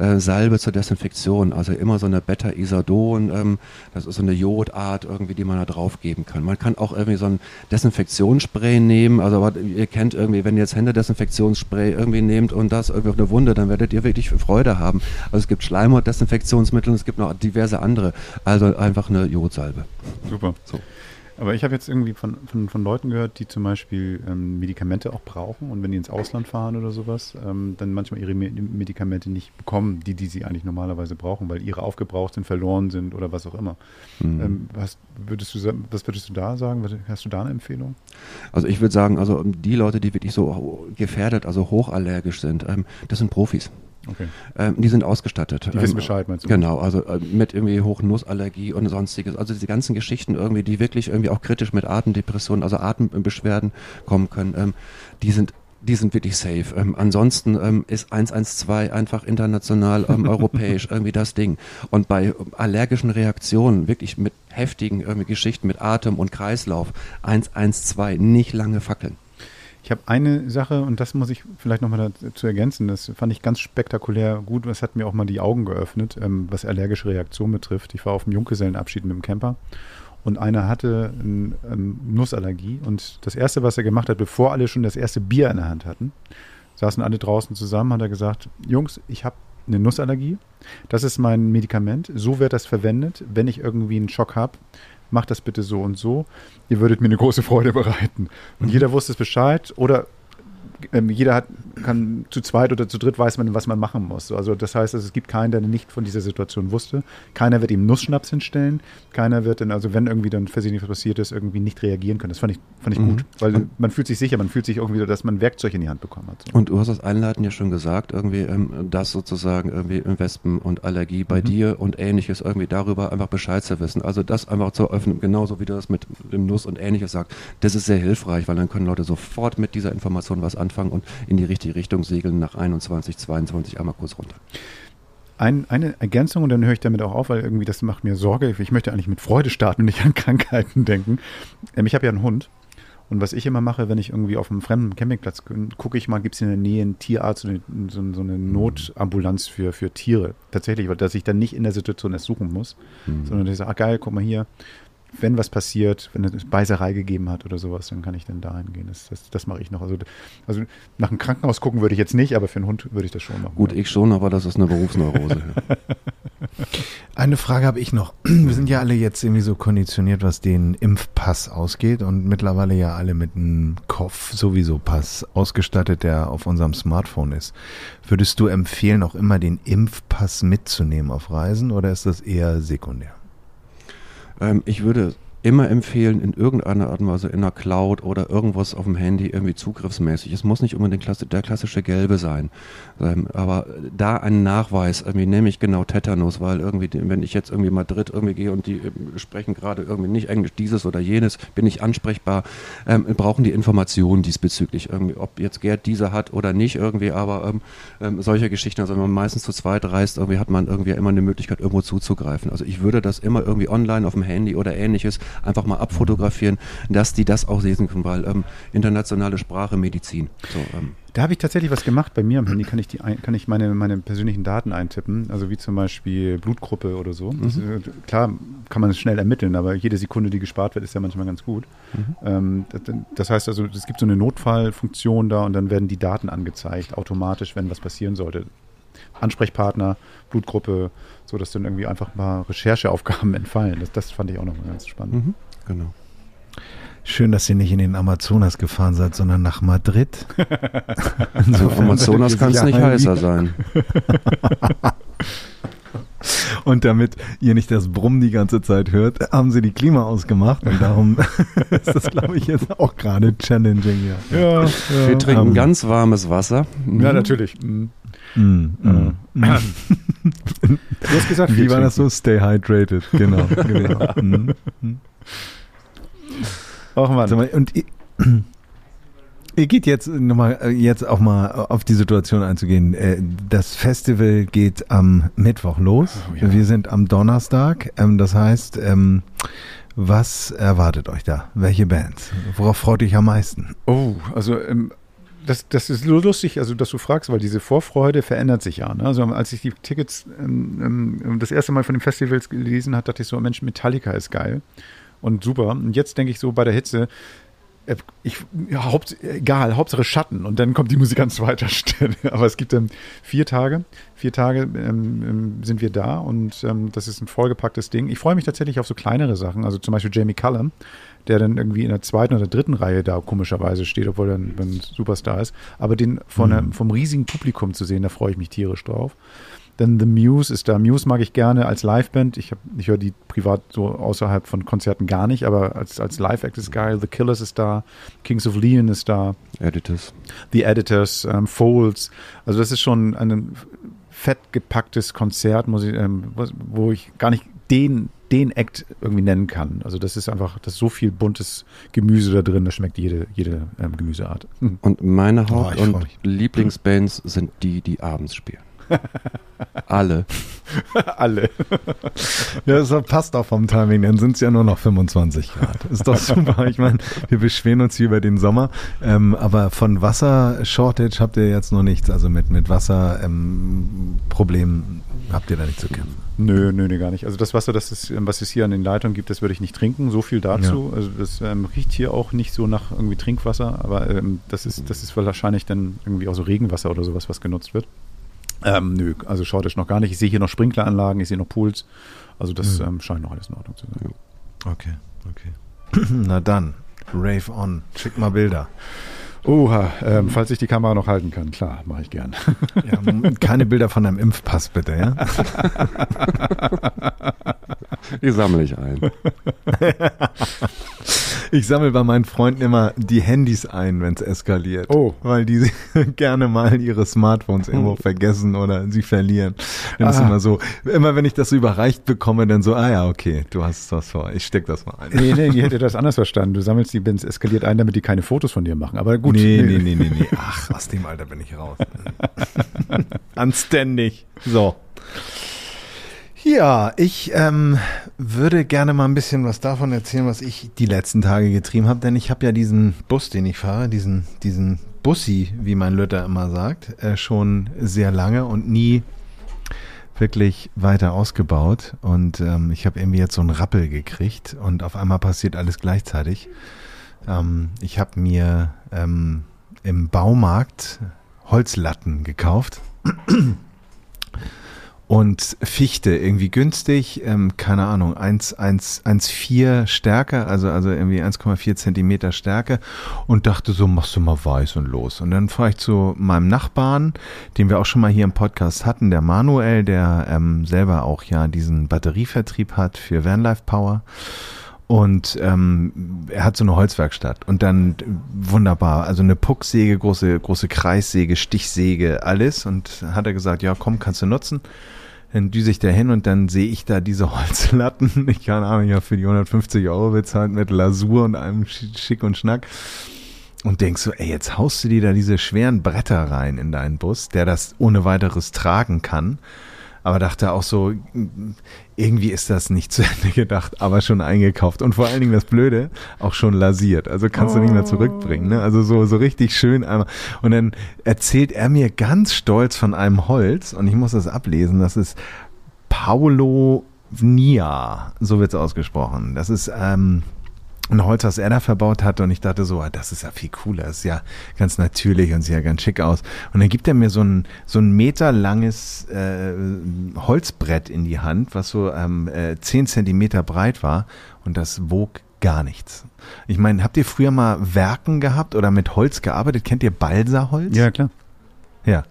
äh, Salbe zur Desinfektion, also immer so eine Beta-Isadon, ähm, das ist so eine Jodart irgendwie, die man da drauf geben kann. Man kann auch irgendwie so ein Desinfektionsspray nehmen, also aber ihr kennt irgendwie, wenn ihr jetzt Händedesinfektionsspray irgendwie nehmt und das irgendwie auf eine Wunde, dann werdet ihr wirklich Freude haben. Also es gibt Schleimhautdesinfektionsmittel und es gibt noch diverse andere, also einfach eine Jodsalbe. Super. So. Aber ich habe jetzt irgendwie von, von, von Leuten gehört, die zum Beispiel ähm, Medikamente auch brauchen und wenn die ins Ausland fahren oder sowas, ähm, dann manchmal ihre Me Medikamente nicht bekommen, die, die sie eigentlich normalerweise brauchen, weil ihre aufgebraucht sind, verloren sind oder was auch immer. Mhm. Ähm, was, würdest du, was würdest du da sagen? Hast du da eine Empfehlung? Also ich würde sagen, also die Leute, die wirklich so gefährdet, also hochallergisch sind, ähm, das sind Profis. Okay. Ähm, die sind ausgestattet. Die wissen ähm, Bescheid, meinst du? Genau, also äh, mit irgendwie Hochnussallergie und sonstiges. Also diese ganzen Geschichten irgendwie, die wirklich irgendwie auch kritisch mit Atemdepressionen, also Atembeschwerden kommen können, ähm, die sind die sind wirklich safe. Ähm, ansonsten ähm, ist 112 einfach international, ähm, europäisch irgendwie das Ding. Und bei allergischen Reaktionen, wirklich mit heftigen irgendwie Geschichten mit Atem und Kreislauf, 112 nicht lange fackeln. Ich habe eine Sache, und das muss ich vielleicht nochmal dazu ergänzen, das fand ich ganz spektakulär gut, das hat mir auch mal die Augen geöffnet, ähm, was allergische Reaktion betrifft. Ich war auf dem Junggesellenabschied mit dem Camper und einer hatte eine ähm, Nussallergie. Und das Erste, was er gemacht hat, bevor alle schon das erste Bier in der Hand hatten, saßen alle draußen zusammen, hat er gesagt, Jungs, ich habe eine Nussallergie, das ist mein Medikament, so wird das verwendet, wenn ich irgendwie einen Schock habe, macht das bitte so und so. Ihr würdet mir eine große Freude bereiten. Und mhm. jeder wusste es Bescheid oder ähm, jeder hat, kann zu zweit oder zu dritt weiß man, was man machen muss. Also das heißt, also es gibt keinen, der nicht von dieser Situation wusste. Keiner wird ihm Nussschnaps hinstellen. Keiner wird dann, also wenn irgendwie dann versehentlich was passiert ist, irgendwie nicht reagieren können. Das fand ich, fand ich mhm. gut. Weil und man fühlt sich sicher, man fühlt sich irgendwie, dass man Werkzeug in die Hand bekommen hat. So. Und du hast das Einleiten ja schon gesagt, irgendwie, ähm, dass sozusagen irgendwie Wespen und Allergie bei mhm. dir und ähnliches irgendwie darüber einfach Bescheid zu wissen. Also das einfach zu öffnen, genauso wie du das mit dem Nuss und ähnliches sagst, das ist sehr hilfreich, weil dann können Leute sofort mit dieser Information was anfangen und in die richtige Richtung segeln nach 21, 22 einmal kurz runter. Ein, eine Ergänzung und dann höre ich damit auch auf, weil irgendwie das macht mir Sorge. Ich möchte eigentlich mit Freude starten und nicht an Krankheiten denken. Ähm, ich habe ja einen Hund. Und was ich immer mache, wenn ich irgendwie auf einem fremden Campingplatz bin, gucke ich mal, gibt es in der Nähe einen Tierarzt, so eine, so, so eine Notambulanz für, für Tiere. Tatsächlich, weil dass ich dann nicht in der Situation erst suchen muss, mhm. sondern ich sage, ah geil, guck mal hier, wenn was passiert, wenn es Beißerei gegeben hat oder sowas, dann kann ich dann dahin gehen. Das, das, das mache ich noch. Also, also nach einem Krankenhaus gucken würde ich jetzt nicht, aber für einen Hund würde ich das schon machen. Gut, ich schon, aber das ist eine Berufsneurose. eine Frage habe ich noch. Wir sind ja alle jetzt irgendwie so konditioniert, was den Impfpass ausgeht und mittlerweile ja alle mit einem Kopf sowieso Pass ausgestattet, der auf unserem Smartphone ist. Würdest du empfehlen, auch immer den Impfpass mitzunehmen auf Reisen oder ist das eher sekundär? Ähm, ich würde immer empfehlen, in irgendeiner Art und Weise in der Cloud oder irgendwas auf dem Handy irgendwie zugriffsmäßig. Es muss nicht unbedingt der klassische gelbe sein, ähm, aber da einen Nachweis, irgendwie nehme ich genau Tetanus, weil irgendwie, wenn ich jetzt irgendwie Madrid irgendwie gehe und die ähm, sprechen gerade irgendwie nicht Englisch dieses oder jenes, bin ich ansprechbar, ähm, brauchen die Informationen diesbezüglich irgendwie, ob jetzt Gerd diese hat oder nicht irgendwie, aber ähm, ähm, solche Geschichten, also wenn man meistens zu zweit reist, irgendwie hat man irgendwie immer eine Möglichkeit, irgendwo zuzugreifen. Also ich würde das immer irgendwie online auf dem Handy oder ähnliches einfach mal abfotografieren, dass die das auch lesen können, weil ähm, internationale Sprache, Medizin. So, ähm. Da habe ich tatsächlich was gemacht. Bei mir am Handy kann ich, die kann ich meine, meine persönlichen Daten eintippen, also wie zum Beispiel Blutgruppe oder so. Mhm. Ist, äh, klar kann man es schnell ermitteln, aber jede Sekunde, die gespart wird, ist ja manchmal ganz gut. Mhm. Ähm, das, das, heißt also, es gibt so eine Notfallfunktion da und dann werden die Daten angezeigt, automatisch, wenn was passieren sollte. Ansprechpartner, Blutgruppe, so dass dann irgendwie einfach mal Rechercheaufgaben entfallen. Das, das fand ich auch nochmal ganz spannend. Mhm, genau. Schön, dass ihr nicht in den Amazonas gefahren seid, sondern nach Madrid. so, Amazonas kann es nicht heißer sein. Und damit ihr nicht das Brummen die ganze Zeit hört, haben sie die Klima ausgemacht und darum ist das, glaube ich, jetzt auch gerade challenging. Ja. Ja, ja. Wir trinken um, ähm. ganz warmes Wasser. Mhm. Ja, natürlich. Mhm. Mm, mm, mm. du hast gesagt, wie war das so? Stay hydrated, genau. genau. mm. Och Mann. Und ihr, ihr geht jetzt nochmal, äh, jetzt auch mal auf die Situation einzugehen. Äh, das Festival geht am Mittwoch los. Oh, ja. Wir sind am Donnerstag. Ähm, das heißt, ähm, was erwartet euch da? Welche Bands? Worauf freut ihr euch am meisten? Oh, also ähm, das, das ist lustig, also dass du fragst, weil diese Vorfreude verändert sich ja. Ne? Also als ich die Tickets ähm, ähm, das erste Mal von den Festivals gelesen habe, dachte ich so, Mensch, Metallica ist geil und super. Und jetzt denke ich so bei der Hitze, ich, ja, Haupt, egal, Hauptsache Schatten und dann kommt die Musik an zweiter Stelle. Aber es gibt ähm, vier Tage, vier Tage ähm, ähm, sind wir da und ähm, das ist ein vollgepacktes Ding. Ich freue mich tatsächlich auf so kleinere Sachen, also zum Beispiel Jamie Cullum, der dann irgendwie in der zweiten oder dritten Reihe da komischerweise steht, obwohl er ein, ein Superstar ist. Aber den von, mhm. vom riesigen Publikum zu sehen, da freue ich mich tierisch drauf. Dann The Muse ist da. Muse mag ich gerne als Liveband. Ich, ich höre die privat so außerhalb von Konzerten gar nicht, aber als, als Live-Act ist geil. The Killers ist da. Kings of Leon ist da. Editors. The Editors, ähm, Folds. Also das ist schon ein fett gepacktes Konzert, muss ich, ähm, wo ich gar nicht den, den Act irgendwie nennen kann. Also das ist einfach, das ist so viel buntes Gemüse da drin, das schmeckt jede, jede ähm, Gemüseart. Und meine Haupt- oh, und Lieblingsbands sind die, die abends spielen. Alle. Alle. ja, das passt auch vom Timing, dann sind es ja nur noch 25 Grad. Ist doch super. Ich meine, wir beschweren uns hier über den Sommer, ähm, aber von Wasser-Shortage habt ihr jetzt noch nichts. Also mit, mit Wasserproblemen ähm, habt ihr da nicht zu kämpfen. Nö, nö, nö, gar nicht. Also das Wasser, das ist, was es hier an den Leitungen gibt, das würde ich nicht trinken. So viel dazu. Ja. Also das ähm, riecht hier auch nicht so nach irgendwie Trinkwasser, aber ähm, das ist, das ist wahrscheinlich dann irgendwie auch so Regenwasser oder sowas, was genutzt wird. Ähm, nö, also schaut euch noch gar nicht. Ich sehe hier noch Sprinkleranlagen, ich sehe noch Pools. Also das mhm. ähm, scheint noch alles in Ordnung zu sein. Okay, okay. Na dann, Rave on. Schick mal Bilder. Oha, ähm, falls ich die Kamera noch halten kann, klar, mache ich gern. Ja, keine Bilder von deinem Impfpass bitte, ja? Die sammle ich ein. Ich sammle bei meinen Freunden immer die Handys ein, wenn es eskaliert. Oh. Weil die gerne mal ihre Smartphones irgendwo oh. vergessen oder sie verlieren. Dann ah. ist immer so, immer wenn ich das so überreicht bekomme, dann so, ah ja, okay, du hast was vor, ich steck das mal ein. Nee, nee, ich hätte das anders verstanden. Du sammelst die, wenn es eskaliert ein, damit die keine Fotos von dir machen. Aber gut. Nee, nee, nee, nee, nee. Ach, aus dem Alter bin ich raus. Anständig. So. Ja, ich ähm, würde gerne mal ein bisschen was davon erzählen, was ich die letzten Tage getrieben habe, denn ich habe ja diesen Bus, den ich fahre, diesen, diesen Bussi, wie mein Lütter immer sagt, äh, schon sehr lange und nie wirklich weiter ausgebaut. Und ähm, ich habe irgendwie jetzt so einen Rappel gekriegt und auf einmal passiert alles gleichzeitig. Ähm, ich habe mir ähm, im Baumarkt Holzlatten gekauft und Fichte irgendwie günstig, ähm, keine Ahnung, 1,4 Stärke, also, also irgendwie 1,4 Zentimeter Stärke und dachte so, machst du mal weiß und los. Und dann fahre ich zu meinem Nachbarn, den wir auch schon mal hier im Podcast hatten, der Manuel, der ähm, selber auch ja diesen Batterievertrieb hat für Vanlife Power. Und ähm, er hat so eine Holzwerkstatt und dann wunderbar, also eine Pucksäge, große, große Kreissäge, Stichsäge, alles. Und hat er gesagt, ja komm, kannst du nutzen. Dann düse ich da hin und dann sehe ich da diese Holzlatten. Ich keine Ahnung, habe für die 150 Euro bezahlt mit Lasur und allem Schick und Schnack. Und denkst so, ey, jetzt haust du dir da diese schweren Bretter rein in deinen Bus, der das ohne weiteres tragen kann aber dachte auch so, irgendwie ist das nicht zu Ende gedacht, aber schon eingekauft. Und vor allen Dingen das Blöde, auch schon lasiert. Also kannst du nicht mehr zurückbringen. Ne? Also so, so richtig schön einmal. Und dann erzählt er mir ganz stolz von einem Holz, und ich muss das ablesen, das ist Paulo Nia, so wird es ausgesprochen. Das ist ähm, ein Holz, was er da verbaut hatte und ich dachte so, ah, das ist ja viel cooler, ist ja ganz natürlich und sieht ja ganz schick aus. Und dann gibt er mir so ein, so ein meterlanges äh, Holzbrett in die Hand, was so ähm, äh, 10 Zentimeter breit war und das wog gar nichts. Ich meine, habt ihr früher mal Werken gehabt oder mit Holz gearbeitet? Kennt ihr Balsaholz? Ja, klar. Ja,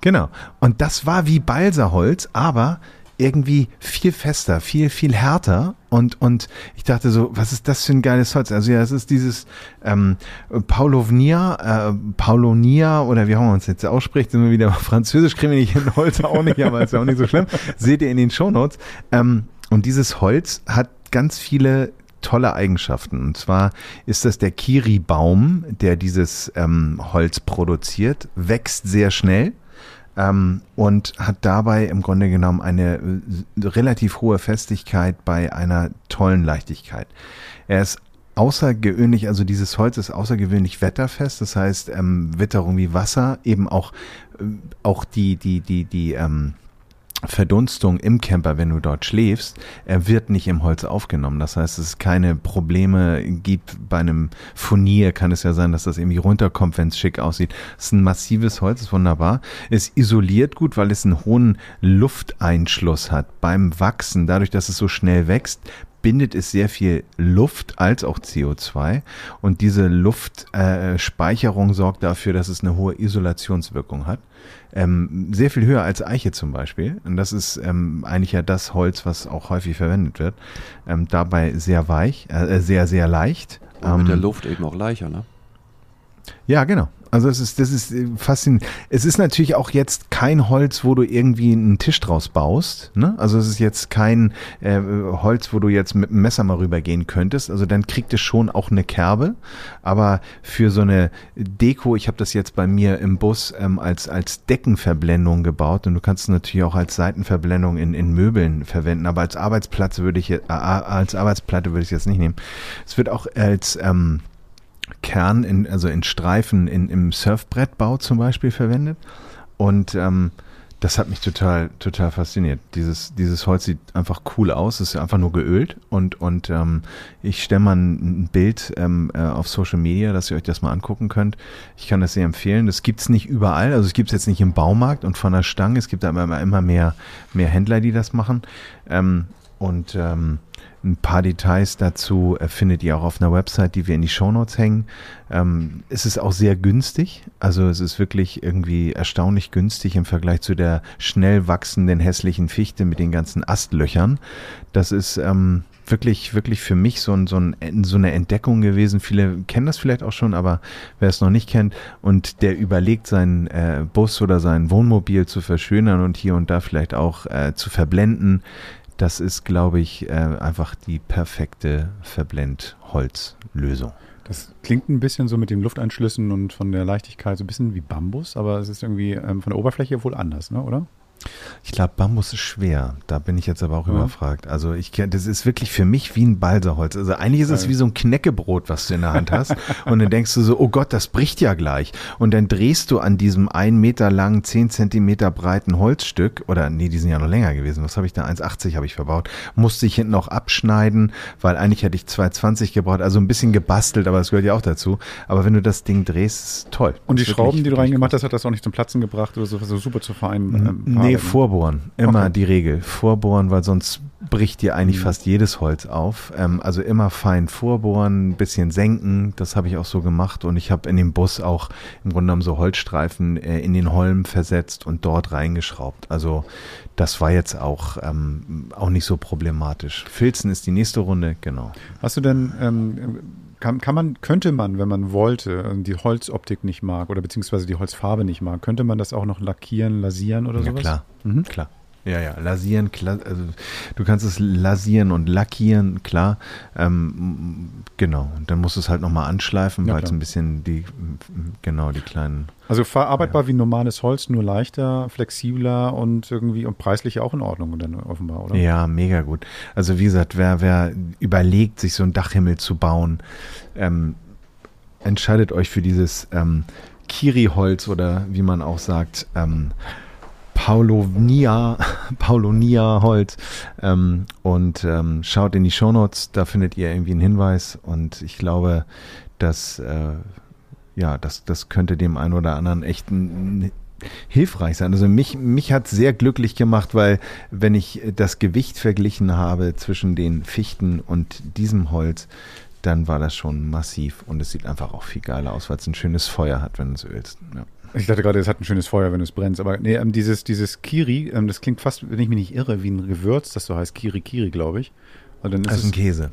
genau. Und das war wie Balsaholz, aber irgendwie viel fester, viel, viel härter. Und, und ich dachte so, was ist das für ein geiles Holz? Also ja, es ist dieses ähm, Paulovnia, äh, Paulonia oder wie haben wir uns jetzt ausspricht, sind wir wieder Französisch, kriegen wir nicht in Holz auch nicht, aber ist ja auch nicht so schlimm. Seht ihr in den Shownotes. Ähm, und dieses Holz hat ganz viele tolle Eigenschaften. Und zwar ist das der Kiri-Baum, der dieses ähm, Holz produziert, wächst sehr schnell ähm, und hat dabei im Grunde genommen eine äh, relativ hohe Festigkeit bei einer tollen Leichtigkeit. Er ist außergewöhnlich, also dieses Holz ist außergewöhnlich wetterfest, das heißt ähm, Witterung wie Wasser, eben auch, äh, auch die, die, die, die, ähm, Verdunstung im Camper, wenn du dort schläfst, er wird nicht im Holz aufgenommen. Das heißt, es keine Probleme gibt bei einem Furnier. Kann es ja sein, dass das irgendwie runterkommt, wenn es schick aussieht. Es ist ein massives Holz, ist wunderbar. Es isoliert gut, weil es einen hohen Lufteinschluss hat beim Wachsen. Dadurch, dass es so schnell wächst, bindet es sehr viel Luft als auch CO2 und diese Luftspeicherung äh, sorgt dafür, dass es eine hohe Isolationswirkung hat. Ähm, sehr viel höher als Eiche zum Beispiel. Und das ist ähm, eigentlich ja das Holz, was auch häufig verwendet wird. Ähm, dabei sehr weich, äh, sehr, sehr leicht. Und mit der ähm, Luft eben auch leichter, ne? Ja, genau. Also es ist, das ist äh, faszinierend. Es ist natürlich auch jetzt kein Holz, wo du irgendwie einen Tisch draus baust. Ne? Also es ist jetzt kein äh, Holz, wo du jetzt mit dem Messer mal rübergehen könntest. Also dann kriegt es schon auch eine Kerbe. Aber für so eine Deko, ich habe das jetzt bei mir im Bus ähm, als, als Deckenverblendung gebaut und du kannst es natürlich auch als Seitenverblendung in, in Möbeln verwenden. Aber als Arbeitsplatz würde ich äh, als Arbeitsplatte würde ich jetzt nicht nehmen. Es wird auch als ähm, Kern, in, also in Streifen in, im Surfbrettbau zum Beispiel verwendet. Und ähm, das hat mich total, total fasziniert. Dieses, dieses Holz sieht einfach cool aus. Es ist einfach nur geölt. Und, und ähm, ich stelle mal ein Bild ähm, äh, auf Social Media, dass ihr euch das mal angucken könnt. Ich kann das sehr empfehlen. Das gibt's nicht überall. Also es gibt's jetzt nicht im Baumarkt und von der Stange. Es gibt aber immer mehr, mehr Händler, die das machen. Ähm, und ähm, ein paar Details dazu äh, findet ihr auch auf einer Website, die wir in die Shownotes hängen. Ähm, es ist auch sehr günstig. Also es ist wirklich irgendwie erstaunlich günstig im Vergleich zu der schnell wachsenden hässlichen Fichte mit den ganzen Astlöchern. Das ist ähm, wirklich, wirklich für mich so, ein, so, ein, so eine Entdeckung gewesen. Viele kennen das vielleicht auch schon, aber wer es noch nicht kennt und der überlegt, seinen äh, Bus oder sein Wohnmobil zu verschönern und hier und da vielleicht auch äh, zu verblenden, das ist, glaube ich, äh, einfach die perfekte Verblendholzlösung. Das klingt ein bisschen so mit den Lufteinschlüssen und von der Leichtigkeit so ein bisschen wie Bambus, aber es ist irgendwie ähm, von der Oberfläche wohl anders, ne, oder? Ich glaube, Bambus ist schwer. Da bin ich jetzt aber auch ja. überfragt. Also ich das ist wirklich für mich wie ein Balsaholz. Also eigentlich ist es wie so ein Knäckebrot, was du in der Hand hast. und dann denkst du so, oh Gott, das bricht ja gleich. Und dann drehst du an diesem ein Meter langen, zehn Zentimeter breiten Holzstück, oder nee, die sind ja noch länger gewesen. Was habe ich da? 1,80 habe ich verbaut. Musste ich hinten noch abschneiden, weil eigentlich hätte ich 2,20 gebraucht. Also ein bisschen gebastelt, aber das gehört ja auch dazu. Aber wenn du das Ding drehst, ist toll. Und die Schrauben, die du reingemacht hast, hat das auch nicht zum Platzen gebracht oder so, so super zu fein? Ähm, nee, vorbohren. Immer okay. die Regel. Vorbohren, weil sonst bricht dir eigentlich mhm. fast jedes Holz auf. Ähm, also immer fein vorbohren, ein bisschen senken. Das habe ich auch so gemacht. Und ich habe in dem Bus auch im Grunde genommen so Holzstreifen äh, in den Holm versetzt und dort reingeschraubt. Also das war jetzt auch, ähm, auch nicht so problematisch. Filzen ist die nächste Runde, genau. Hast du denn, ähm, kann, kann man, könnte man, wenn man wollte, die Holzoptik nicht mag oder beziehungsweise die Holzfarbe nicht mag, könnte man das auch noch lackieren, lasieren oder ja, sowas? Klar, mhm. klar. Ja, ja, lasieren, also du kannst es lasieren und lackieren, klar. Ähm, genau, und dann musst du es halt nochmal anschleifen, ja, weil es ein bisschen die, genau, die kleinen. Also verarbeitbar ja. wie normales Holz, nur leichter, flexibler und irgendwie und preislich auch in Ordnung dann offenbar, oder? Ja, mega gut. Also wie gesagt, wer, wer überlegt, sich so einen Dachhimmel zu bauen, ähm, entscheidet euch für dieses ähm, Kiri-Holz oder wie man auch sagt, ähm, Paulonia, Paulonia Holz. Ähm, und ähm, schaut in die Shownotes, da findet ihr irgendwie einen Hinweis. Und ich glaube, dass äh, ja, das, das könnte dem einen oder anderen echt ein, hilfreich sein. Also mich, mich hat sehr glücklich gemacht, weil wenn ich das Gewicht verglichen habe zwischen den Fichten und diesem Holz, dann war das schon massiv und es sieht einfach auch viel geiler aus, weil es ein schönes Feuer hat, wenn du es ölst. Ja. Ich dachte gerade, es hat ein schönes Feuer, wenn es brennt. Aber nee, ähm, dieses, dieses Kiri, ähm, das klingt fast, wenn ich mich nicht irre, wie ein Gewürz, das so heißt Kiri Kiri, glaube ich. Ist das ist ein Käse.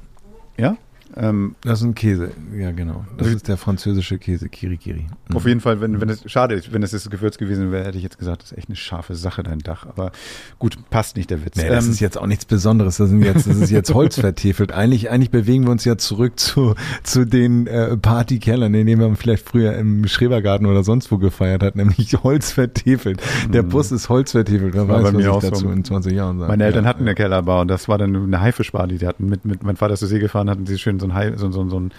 Ja? Ähm, das ist ein Käse, ja genau. Das ist der französische Käse, Kirikiri. Mhm. Auf jeden Fall, wenn, wenn es, schade, wenn es das Gewürz gewesen wäre, hätte ich jetzt gesagt, das ist echt eine scharfe Sache, dein Dach. Aber gut, passt nicht der Witz. Nee, das ähm, ist jetzt auch nichts Besonderes. Das, sind jetzt, das ist jetzt Holz vertefelt. Eigentlich, eigentlich bewegen wir uns ja zurück zu, zu den äh, Partykellern, in denen man vielleicht früher im Schrebergarten oder sonst wo gefeiert hat, nämlich Holz vertefelt. Der mhm. Bus ist Holz vertefelt. Wer weiß, was ich dazu so. in 20 Jahren sage. Meine Eltern ja, hatten ja. eine Kellerbar und das war dann eine Haifischbar, die die hatten mit, mit, mein Vater ist zur See gefahren, hatten sie schön schön so ein, Hai- so, so, so ein,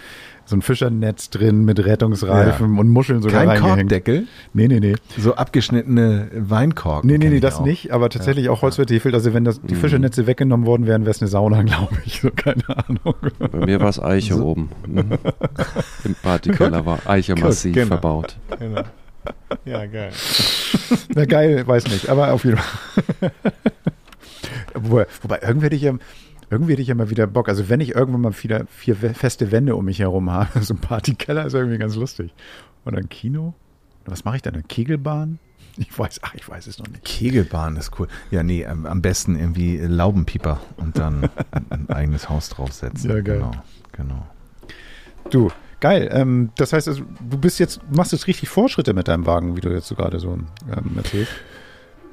so ein Fischernetz drin mit Rettungsreifen und Muscheln sogar Kein reingehängt. Korkdeckel, Nee, nee, nee. so abgeschnittene Weinkorken. Nee, nee, nee, das auch. nicht, aber tatsächlich auch Holz vertiefelt. Also wenn das, die Fischernetze weggenommen worden wären, wäre es eine Sauna, glaube ich. So, keine Ahnung. Bei mir war es Eiche oben. Mhm. Im Partykeller war Eiche massiv genau. verbaut. Genau. Ja, geil. Na geil, weiß nicht, aber auf jeden Fall. wobei, wobei irgendwie hätte ich ja, irgendwie hätte ich ja mal wieder Bock. Also wenn ich irgendwann mal wieder vier feste Wände um mich herum habe, so ein Partykeller ist irgendwie ganz lustig. Oder ein Kino? Was mache ich dann? Eine Kegelbahn? Ich weiß, ach, ich weiß es noch nicht. Kegelbahn ist cool. Ja, nee, am am besten irgendwie Laubenpieper und dann ein, ein eigenes Haus draufsetzen. Ja, geil. Genau, genau. Du, geil. Ähm, das heißt, also, du bist jetzt, machst jetzt richtig Fortschritte mit deinem Wagen, wie du jetzt so gerade so ähm, erzählst.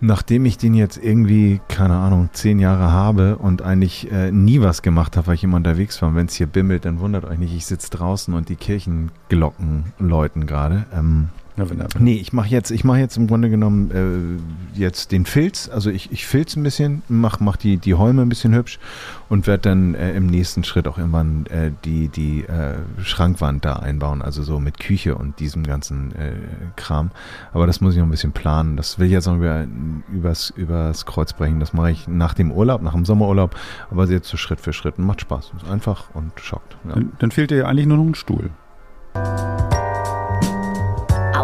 Nachdem ich den jetzt irgendwie, keine Ahnung, zehn Jahre habe und eigentlich äh, nie was gemacht habe, weil ich immer unterwegs war, wenn es hier bimmelt, dann wundert euch nicht, ich sitze draußen und die Kirchenglocken läuten gerade. Ähm, Na, wenn Nee, ich mache jetzt, ich mache jetzt im Grunde genommen äh, jetzt den Filz. Also ich, ich filz ein bisschen, mach, mach die, die Holme ein bisschen hübsch und werde dann äh, im nächsten Schritt auch irgendwann äh, die, die äh, Schrankwand da einbauen, also so mit Küche und diesem ganzen äh, Kram. Aber das muss ich noch ein bisschen planen. Das will ich jetzt noch über, übers, übers Kreuz brechen. Das mache ich nach dem Urlaub, nach dem Sommerurlaub, aber jetzt so Schritt für Schritt und macht Spaß. Ist einfach und schockt. Ja. Dann, dann fehlt dir ja eigentlich nur noch ein Stuhl.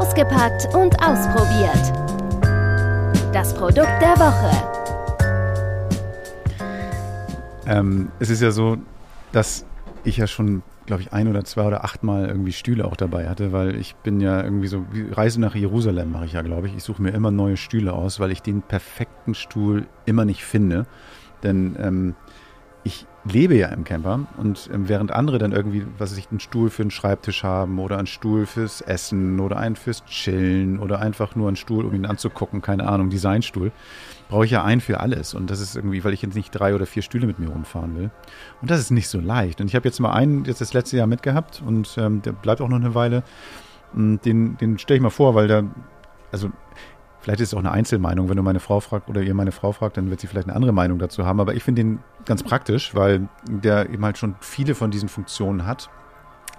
Ausgepackt und ausprobiert. Das Produkt der Woche. Ähm, es ist ja so, dass ich ja schon, glaube ich, ein oder zwei oder achtmal irgendwie Stühle auch dabei hatte, weil ich bin ja irgendwie so, Reise nach Jerusalem mache ich ja, glaube ich. Ich suche mir immer neue Stühle aus, weil ich den perfekten Stuhl immer nicht finde. Denn ähm, lebe ja im Camper und ähm, während andere dann irgendwie, was weiß ich, einen Stuhl für einen Schreibtisch haben oder einen Stuhl fürs Essen oder einen fürs Chillen oder einfach nur einen Stuhl, um ihn anzugucken, keine Ahnung, Designstuhl, brauche ich ja einen für alles. Und das ist irgendwie, weil ich jetzt nicht drei oder vier Stühle mit mir rumfahren will. Und das ist nicht so leicht. Und ich habe jetzt mal einen jetzt das letzte Jahr mitgehabt und ähm, der bleibt auch noch eine Weile. Und den, den stelle ich mal vor, weil der, also Vielleicht ist es auch eine Einzelmeinung. Wenn du meine Frau fragst oder ihr meine Frau fragt, dann wird sie vielleicht eine andere Meinung dazu haben. Aber ich finde den ganz praktisch, weil der eben halt schon viele von diesen Funktionen hat.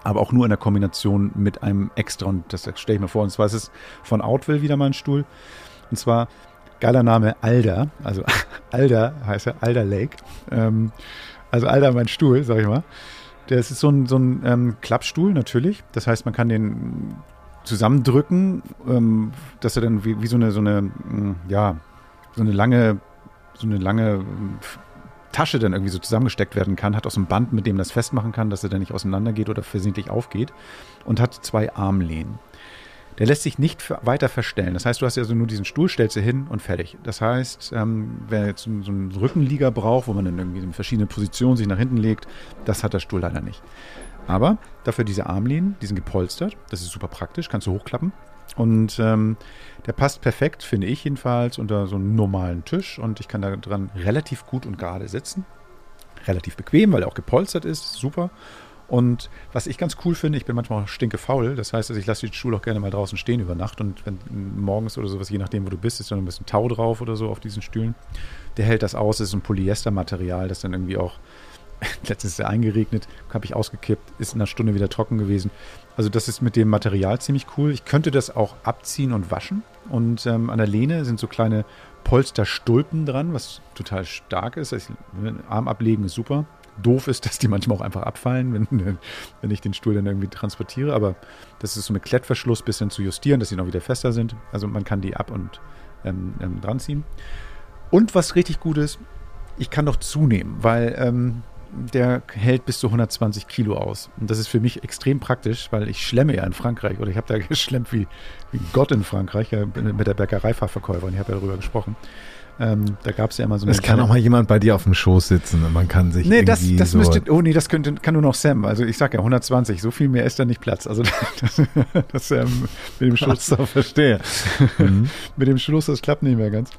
Aber auch nur in der Kombination mit einem extra. Und das stelle ich mir vor. Und zwar ist es von Outwill wieder mal ein Stuhl. Und zwar geiler Name Alder. Also Alder heißt er, Alder Lake. Ähm, also Alder mein Stuhl, sag ich mal. Das ist so ein, so ein ähm, Klappstuhl natürlich. Das heißt, man kann den zusammendrücken, ähm, dass er dann wie, wie so eine, so eine, mh, ja, so eine lange, so eine lange ähm, Tasche dann irgendwie so zusammengesteckt werden kann, hat so ein Band, mit dem das festmachen kann, dass er dann nicht auseinandergeht oder versehentlich aufgeht und hat zwei Armlehnen. Der lässt sich nicht weiter verstellen. Das heißt, du hast ja also nur diesen Stuhl, stellst du hin und fertig. Das heißt, ähm, wer jetzt so so einen Rückenlieger braucht, wo man dann irgendwie in verschiedenen Positionen sich nach hinten legt, das hat der Stuhl leider nicht. Aber dafür diese Armlehnen, die sind gepolstert. Das ist super praktisch, kannst du hochklappen. Und ähm, der passt perfekt, finde ich jedenfalls, unter so einen normalen Tisch. Und ich kann da dran relativ gut und gerade sitzen. Relativ bequem, weil er auch gepolstert ist. Super. Und was ich ganz cool finde, ich bin manchmal auch stinke faul. Das heißt, also ich lasse den Stuhl auch gerne mal draußen stehen über Nacht. Und wenn morgens oder sowas, je nachdem, wo du bist, ist dann ein bisschen Tau drauf oder so auf diesen Stühlen. Der hält das aus. Das ist ein Polyestermaterial, das dann irgendwie auch letztens ist er eingeregnet, habe ich ausgekippt, ist in einer Stunde wieder trocken gewesen. Also das ist mit dem Material ziemlich cool. Ich könnte das auch abziehen und waschen. Und ähm, an der Lehne sind so kleine Polsterstulpen dran, was total stark ist. Also, Arm ablegen ist super. Doof ist, dass die manchmal auch einfach abfallen, wenn, wenn ich den Stuhl dann irgendwie transportiere. Aber das ist so mit Klettverschluss bisschen zu justieren, dass sie noch wieder fester sind. Also man kann die ab und ähm, ähm, dran ziehen. Und was richtig gut ist, ich kann doch zunehmen, weil ähm, der hält bis zu 120 Kilo aus. Und das ist für mich extrem praktisch, weil ich schlemme ja in Frankreich oder ich habe da geschlemmt wie, wie Gott in Frankreich ja, mit der Bäckereifachverkäuferin. Ich habe ja darüber gesprochen. Ähm, da gab es ja immer so. Es kann auch mal jemand bei dir auf dem Schoß sitzen und man kann sich Nee, das, irgendwie das so müsste, oh nee, das könnte, kann nur noch Sam. Also ich sag ja 120, so viel mehr ist da nicht Platz. Also das, das ähm, mit dem Schluss, so, verstehe. mit dem Schluss, das klappt nicht mehr ganz.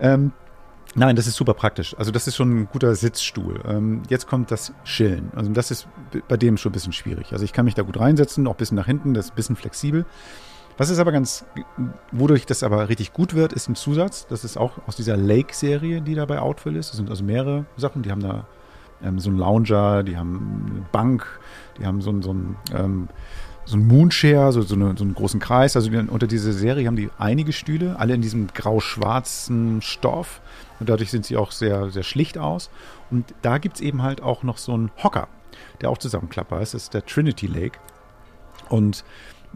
Ähm, nein, das ist super praktisch. Also das ist schon ein guter Sitzstuhl. Ähm, jetzt kommt das Chillen. Also das ist bei dem schon ein bisschen schwierig. Also ich kann mich da gut reinsetzen, auch ein bisschen nach hinten, das ist ein bisschen flexibel. Was ist aber ganz, wodurch das aber richtig gut wird, ist ein Zusatz. Das ist auch aus dieser Lake-Serie, die da bei Outfill ist. Das sind also mehrere Sachen, die haben da ähm, so einen Lounger, die haben eine Bank, die haben so, ein- so ein ähm, so ein Moonshare, so, so, eine, so einen großen Kreis. Also unter dieser Serie haben die einige Stühle, alle in diesem grau-schwarzen Stoff. Und dadurch sind sie auch sehr, sehr schlicht aus. Und da gibt es eben halt auch noch so einen Hocker, der auch zusammenklappbar ist. Das ist der Trinity Lake. Und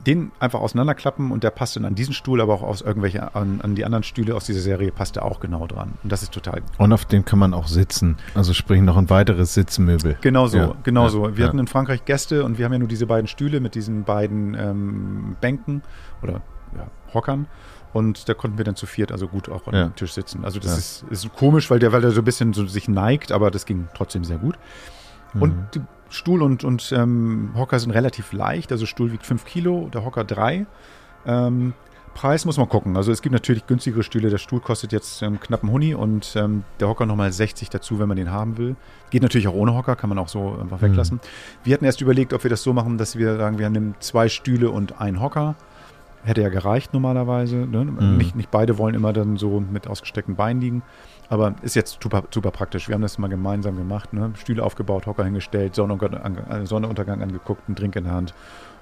den einfach auseinanderklappen und der passt dann an diesen Stuhl, aber auch aus irgendwelche an, an die anderen Stühle aus dieser Serie passt er auch genau dran. Und das ist total Und auf dem kann man auch sitzen. Also sprich noch ein weiteres Sitzmöbel. Genau so, Ja, genau ja, so. Wir ja. hatten in Frankreich Gäste und wir haben ja nur diese beiden Stühle mit diesen beiden ähm, Bänken oder ja, Hockern. Und da konnten wir dann zu viert also gut auch an dem Tisch sitzen. Also das ist, ist komisch, weil der, weil der so ein bisschen so sich neigt, aber das ging trotzdem sehr gut. Mhm. Und die Stuhl und, und ähm, Hocker sind relativ leicht. Also Stuhl wiegt 5 Kilo, der Hocker 3. Ähm, Preis muss man gucken. Also es gibt natürlich günstigere Stühle. Der Stuhl kostet jetzt ähm, knapp einen Huni und ähm, der Hocker nochmal 60 dazu, wenn man den haben will. Geht natürlich auch ohne Hocker, kann man auch so einfach weglassen. Wir hatten erst überlegt, ob wir das so machen, dass wir sagen, wir nehmen zwei Stühle und einen Hocker. Hätte ja gereicht normalerweise. Ne? Nicht, nicht beide wollen immer dann so mit ausgestreckten Beinen liegen. Aber ist jetzt super, super praktisch. Wir haben das mal gemeinsam gemacht. Ne? Stühle aufgebaut, Hocker hingestellt, Sonnenuntergang, äh, Sonnenuntergang angeguckt, einen Drink in der Hand.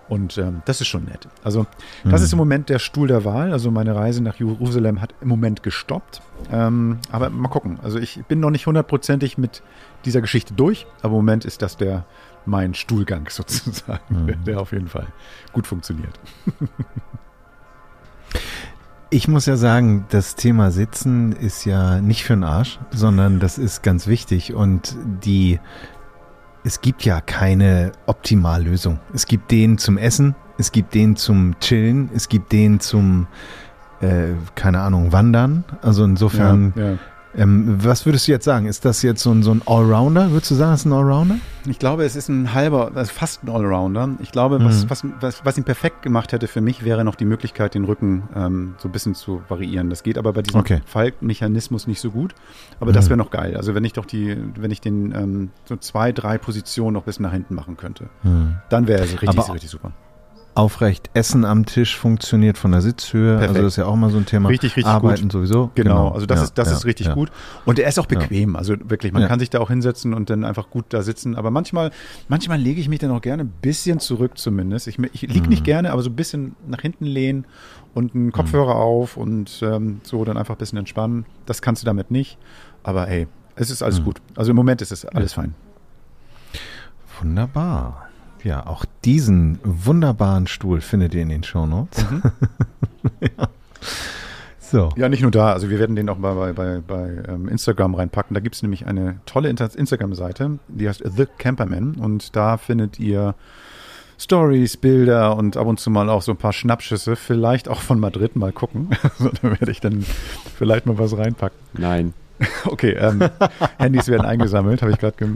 Und ähm, das ist schon nett. Also, das ist im Moment der Stuhl der Wahl. Also, meine Reise nach Jerusalem hat im Moment gestoppt. Ähm, aber mal gucken. Also, ich bin noch nicht hundertprozentig mit dieser Geschichte durch. Aber im Moment ist das der mein Stuhlgang sozusagen, der, der auf jeden Fall gut funktioniert. Ich muss ja sagen, das Thema Sitzen ist ja nicht für den Arsch, sondern das ist ganz wichtig und die, es gibt ja keine Optimallösung. Es gibt den zum Essen, es gibt den zum Chillen, es gibt den zum, äh, keine Ahnung, Wandern. Also insofern, ja. Ähm, was würdest du jetzt sagen? Ist das jetzt so ein, so ein Allrounder? Würdest du sagen, es ist ein Allrounder? Ich glaube, es ist ein halber, also fast ein Allrounder. Ich glaube, was, Mhm. was, was, was ihn perfekt gemacht hätte für mich, wäre noch die Möglichkeit, den Rücken ähm, so ein bisschen zu variieren. Das geht aber bei diesem Okay. Faltmechanismus nicht so gut. Aber das Mhm. wäre noch geil. Also wenn ich doch die, wenn ich den ähm, so zwei, drei Positionen noch bis nach hinten machen könnte, dann wäre es richtig, Aber- richtig super. Aufrecht Essen am Tisch funktioniert von der Sitzhöhe. Perfekt. Also das ist ja auch mal so ein Thema. Richtig, richtig Arbeiten gut. sowieso. Genau, also das Ja, ist das ja, ist richtig ja. gut und er ist auch bequem, also wirklich, man kann sich da auch hinsetzen und dann einfach gut da sitzen, aber manchmal manchmal lege ich mich dann auch gerne ein bisschen zurück zumindest. Ich, ich lieg Mhm. nicht gerne, aber so ein bisschen nach hinten lehnen und einen Kopfhörer auf und ähm, so dann einfach ein bisschen entspannen. Das kannst du damit nicht, aber hey, es ist alles Mhm. gut. Also im Moment ist es alles fein. Wunderbar. Ja, auch diesen wunderbaren Stuhl findet ihr in den Shownotes. ja. So. Ja, nicht nur da, also wir werden den auch bei, bei, bei, bei ähm, Instagram reinpacken. Da gibt es nämlich eine tolle Instagram-Seite, die heißt The Camperman und da findet ihr Stories, Bilder und ab und zu mal auch so ein paar Schnappschüsse, vielleicht auch von Madrid, mal gucken. Da werde ich dann vielleicht mal was reinpacken. Nein. Okay, ähm, Handys werden eingesammelt, habe ich gerade gehört.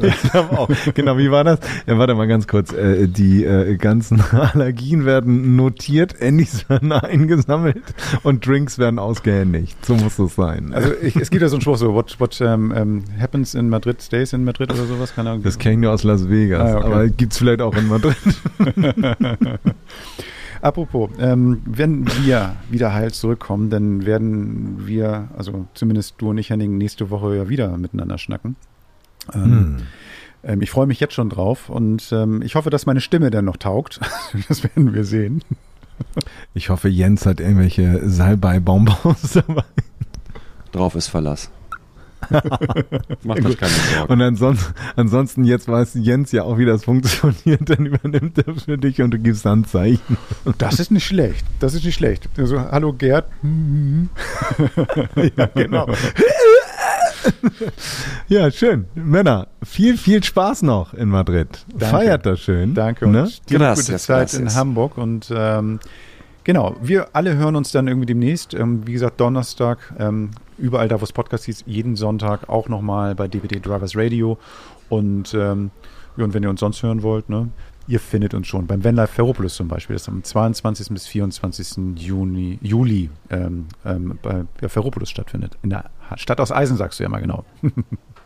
Ich auch. Genau, wie war das? Ja, warte mal ganz kurz. Äh, die äh, ganzen Allergien werden notiert, Handys werden eingesammelt und Drinks werden ausgehändigt. So muss es sein. Also ich, es gibt ja so einen Spruch, so what, what um, happens in Madrid stays in Madrid oder sowas, keine Ahnung. das kenne ich nur aus Las Vegas, Ah, okay. aber gibt's vielleicht auch in Madrid. Apropos, ähm, wenn wir wieder heil zurückkommen, dann werden wir, also zumindest du und ich, Henning, nächste Woche ja wieder miteinander schnacken. Ähm, Hm. ähm, ich freue mich jetzt schon drauf und ähm, ich hoffe, dass meine Stimme dann noch taugt. das werden wir sehen. Ich hoffe, Jens hat irgendwelche Salbei-Bonbons dabei. Drauf ist Verlass. Macht euch keine Sorgen. Und ansonsten, ansonsten, jetzt weiß Jens ja auch, wie das funktioniert, dann übernimmt er für dich und du gibst Handzeichen. Das ist nicht schlecht. Das ist nicht schlecht. Also, hallo Gerd. ja, genau. ja, schön. Männer, viel, viel Spaß noch in Madrid. Danke. Feiert das schön. Danke und Ne? Gracias, gute Zeit in gracias. Hamburg. Und ähm, genau, wir alle hören uns dann irgendwie demnächst. Ähm, wie gesagt, Donnerstag, ähm, überall da, wo es Podcast hieß, jeden Sonntag auch nochmal bei DVD Drivers Radio. Und, ähm, ja, und wenn ihr uns sonst hören wollt, ne, ihr findet uns schon beim Vanlife Ferropolis zum Beispiel. Das ist am 22. bis 24. Juni, Juli ähm, ähm, bei Ferropolis stattfindet. In der Stadt aus Eisen, sagst du ja mal genau.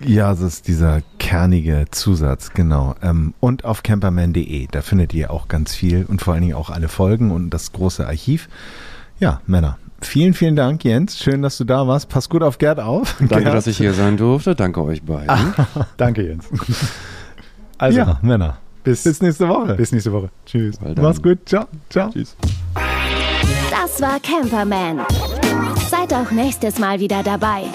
Ja, das ist dieser kernige Zusatz, genau. Ähm, und auf camperman.de, da findet ihr auch ganz viel und vor allen Dingen auch alle Folgen und das große Archiv. Ja, Männer, Vielen, vielen Dank, Jens. Schön, dass du da warst. Pass gut auf Gerd auf. Danke, Gerd. dass ich hier sein durfte. Danke euch beiden. Danke, Jens. Also, ja, Männer. bis, Bis nächste Woche. bis nächste Woche. Tschüss. Mach's gut. Ciao. Ciao. Tschüss. Das war Camperman. Seid auch nächstes Mal wieder dabei.